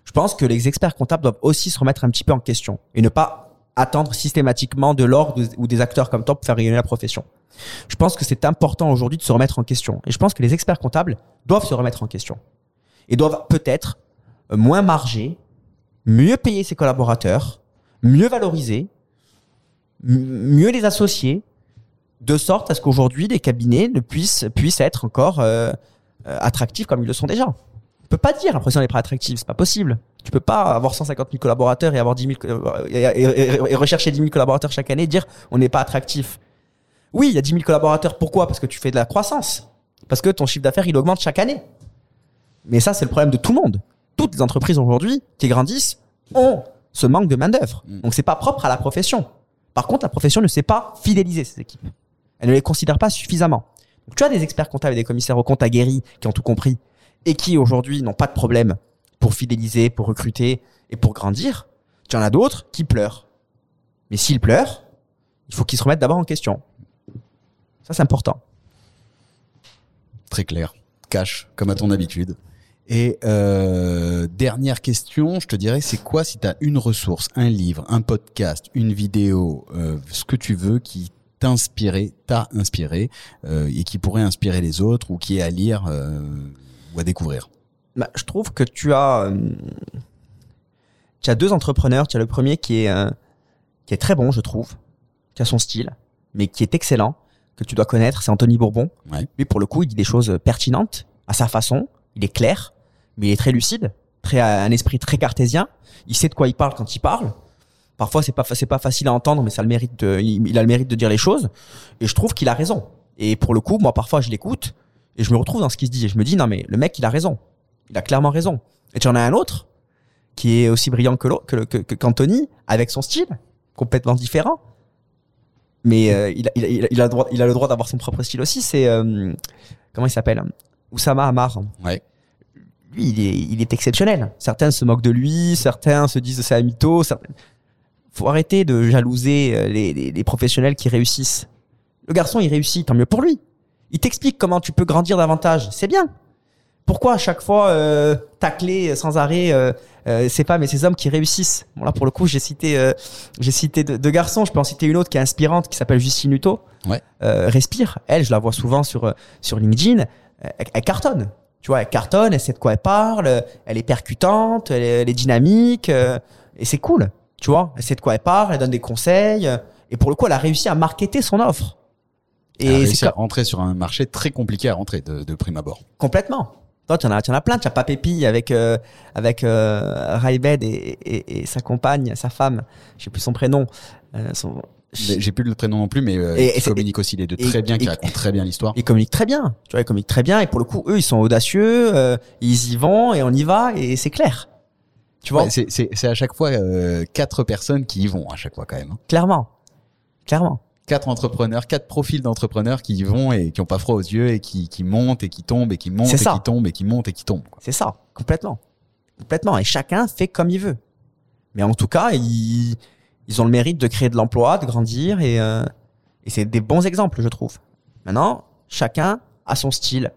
Je pense que les experts comptables doivent aussi se remettre un petit peu en question et ne pas attendre systématiquement de l'ordre ou des acteurs comme toi pour faire rayonner la profession. Je pense que c'est important aujourd'hui de se remettre en question. Et je pense que les experts comptables doivent se remettre en question. Et doivent peut-être moins marger, mieux payer ses collaborateurs, mieux valoriser, mieux les associer, de sorte à ce qu'aujourd'hui les cabinets ne puissent, puissent être encore euh, attractifs comme ils le sont déjà. On peut pas dire l'impression n'est pas attractive, c'est pas possible. Tu peux pas avoir 150 000 collaborateurs et avoir 10 000 co- et, et- et- et rechercher 10 000 collaborateurs chaque année et dire on n'est pas attractif. Oui, il y a 10 000 collaborateurs. Pourquoi? Parce que tu fais de la croissance. Parce que ton chiffre d'affaires, il augmente chaque année. Mais ça, c'est le problème de tout le monde. Toutes les entreprises aujourd'hui qui grandissent ont ce manque de main-d'œuvre. Mm. Donc, c'est pas propre à la profession. Par contre, la profession ne sait pas fidéliser ses équipes. Elle ne les considère pas suffisamment. Tu as des experts comptables et des commissaires aux comptes aguerris qui ont tout compris et qui aujourd'hui n'ont pas de problème pour fidéliser, pour recruter et pour grandir. Tu en as d'autres qui pleurent. Mais s'ils pleurent, il faut qu'ils se remettent d'abord en question. Ça, c'est important. Très clair. Cash, comme à ton habitude. Et euh, dernière question, je te dirais, c'est quoi si tu as une ressource, un livre, un podcast, une vidéo, euh, ce que tu veux qui t'a inspiré, t'a inspiré euh, et qui pourrait inspirer les autres ou qui est à lire euh, ou à découvrir Bah, je trouve que tu as, euh, tu as deux entrepreneurs. Tu as le premier qui est, qui est très bon, je trouve, qui a son style, mais qui est excellent, que tu dois connaître. C'est Anthony Bourbon. Ouais. Lui, pour le coup, il dit des choses pertinentes à sa façon. Il est clair, mais il est très lucide, très un esprit très cartésien. Il sait de quoi il parle quand il parle. Parfois, c'est pas c'est pas facile à entendre, mais ça le mérite. De, il, a le mérite de dire les choses. Et je trouve qu'il a raison. Et pour le coup, moi, parfois, je l'écoute et je me retrouve dans ce qu'il se dit. Et je me dis non, mais le mec, il a raison. Il a clairement raison. Et tu en as un autre qui est aussi brillant que l'autre, que, qu'Anthony, avec son style complètement différent. Mais euh, il, a, il, a, il droit, il a le droit d'avoir son propre style aussi. C'est euh, comment il s'appelle? Oussama Hamar. Ouais. Lui, il est, il est exceptionnel. Certains se moquent de lui, certains se disent c'est un mytho. Certains... Faut arrêter de jalouser euh, les, les, les professionnels qui réussissent. Le garçon, il réussit, tant mieux pour lui. Il t'explique comment tu peux grandir davantage. C'est bien. Pourquoi à chaque fois euh, tacler sans arrêt euh, euh, ces femmes et ces hommes qui réussissent? Bon là pour le coup j'ai cité euh, j'ai cité deux, garçons. Je peux en citer une autre qui est inspirante qui s'appelle Justine Hutto. Ouais. Euh, Respire. Elle je la vois souvent sur euh, sur LinkedIn. Elle, elle cartonne. Tu vois elle cartonne. Elle sait de quoi elle parle. Elle est percutante. Elle est, elle est dynamique. euh, et c'est cool. Tu vois elle sait de quoi elle parle. Elle donne des conseils. euh, Et pour le coup, elle a réussi à marketer son offre. Et a réussi à rentrer sur un marché très compliqué à rentrer de, de prime abord. complètement. Toi, tu en en as plein. Tu as Papépi avec euh, avec euh, Raibed et, et, et sa compagne, sa femme. Je sais plus son prénom. Euh, son... J'ai plus le prénom non plus, mais euh, Et- et qui c'est- communique aussi les deux très bien, qui racontent très bien l'histoire. Ils communiquent très bien. Tu vois, ils communiquent très bien. Et pour le coup, eux, ils sont audacieux. ils y vont et on y va et c'est clair. Tu vois, Ouais, c'est- à chaque fois euh, quatre personnes qui y vont à chaque fois quand même. hein. clairement, clairement. Quatre entrepreneurs, quatre profils d'entrepreneurs qui y vont et qui ont pas froid aux yeux et qui, qui montent et qui tombent et qui montent et ça. qui tombent et qui montent et qui tombent. C'est ça, complètement. Complètement. Et chacun fait comme il veut. Mais en tout cas, ils, ils ont le mérite de créer de l'emploi, de grandir et, euh, et c'est des bons exemples, je trouve. Maintenant, chacun a son style.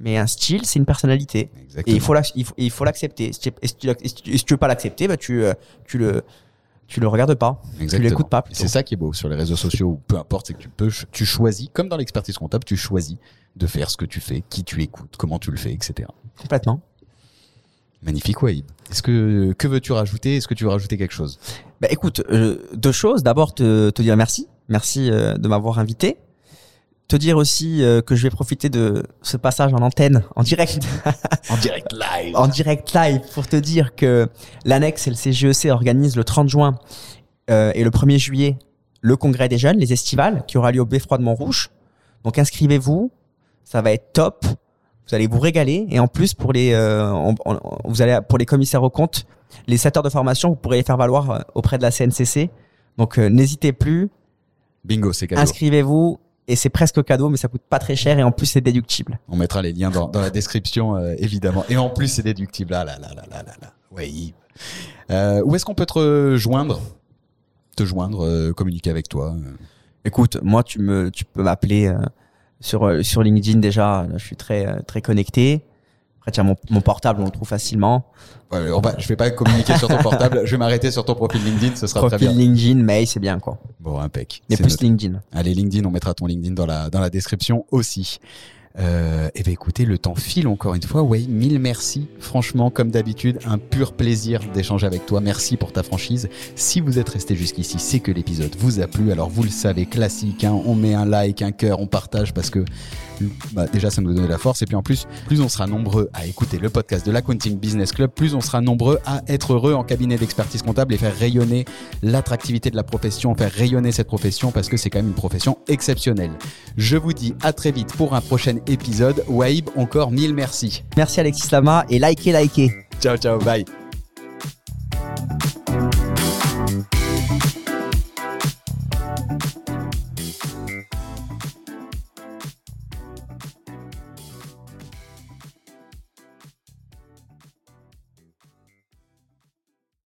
Mais un style, c'est une personnalité. Et Exactement. il faut l'ac- il faut- l'accepter. Tu et si tu, et tu- et si tu veux pas l'accepter, bah tu, euh, tu le, tu le regardes pas. Exactement. l'écoutes pas, Et. C'est ça qui est beau sur les réseaux sociaux ou peu importe, c'est que tu peux, tu choisis, comme dans l'expertise comptable, tu choisis de faire ce que tu fais, qui tu écoutes, comment tu le fais, etc. Complètement. Magnifique Wahib. Est-ce que, que veux-tu rajouter? Est-ce que tu veux rajouter quelque chose? Bah écoute, euh, deux choses. D'abord, te, te dire merci. Merci euh, de m'avoir invité. Te dire aussi euh, que je vais profiter de ce passage en antenne, en direct, En direct live. en direct live, pour te dire que l'annexe et le CGEC organisent le 30 juin euh, et le 1er juillet le congrès des jeunes, les estivales, qui aura lieu au Beffroi de Montrouge. Donc inscrivez-vous, ça va être top. Vous allez vous régaler et en plus pour les, euh, on- on- vous allez pour les commissaires aux comptes, les 7 heures de formation, vous pourrez les faire valoir euh, auprès de la CNCC. Donc euh, n'hésitez plus, Bingo, c'est cadeau. inscrivez-vous et c'est presque cadeau, mais ça coûte pas très cher et en plus c'est déductible. On mettra les liens dans, dans la description, euh, évidemment. Et en plus, c'est déductible. Ah là là là là là là. Wahib. Euh, où est-ce qu'on peut te rejoindre? Te joindre, euh, communiquer avec toi? Écoute, moi tu me, tu peux m'appeler sur sur LinkedIn déjà. Je suis très très connecté. Après tiens mon, mon portable, on le trouve facilement. Ouais, on va, je vais pas communiquer sur ton portable. Je vais m'arrêter sur ton profil LinkedIn. Ce sera très Profil bien. LinkedIn, mail, c'est bien quoi. Bon, impec. Mais plus. LinkedIn. Allez, LinkedIn, on mettra ton LinkedIn dans la, dans la description aussi. Euh, et ben écoutez, le temps file encore une fois. Ouais, mille merci. Franchement, comme d'habitude, un pur plaisir d'échanger avec toi. Merci pour ta franchise. Si vous êtes resté jusqu'ici, c'est que l'épisode vous a plu. Alors vous le savez, classique, hein, on met un like, un cœur, on partage parce que bah, déjà ça nous donne de la force. Et puis en plus, plus on sera nombreux à écouter le podcast de l'Accounting Business Club, plus on sera nombreux à être heureux en cabinet d'expertise comptable et faire rayonner l'attractivité de la profession, faire rayonner cette profession parce que c'est quand même une profession exceptionnelle. Je vous dis à très vite pour un prochain épisode. Waib encore mille merci. Merci Alexis Lama et likez, likez. Ciao, ciao, bye.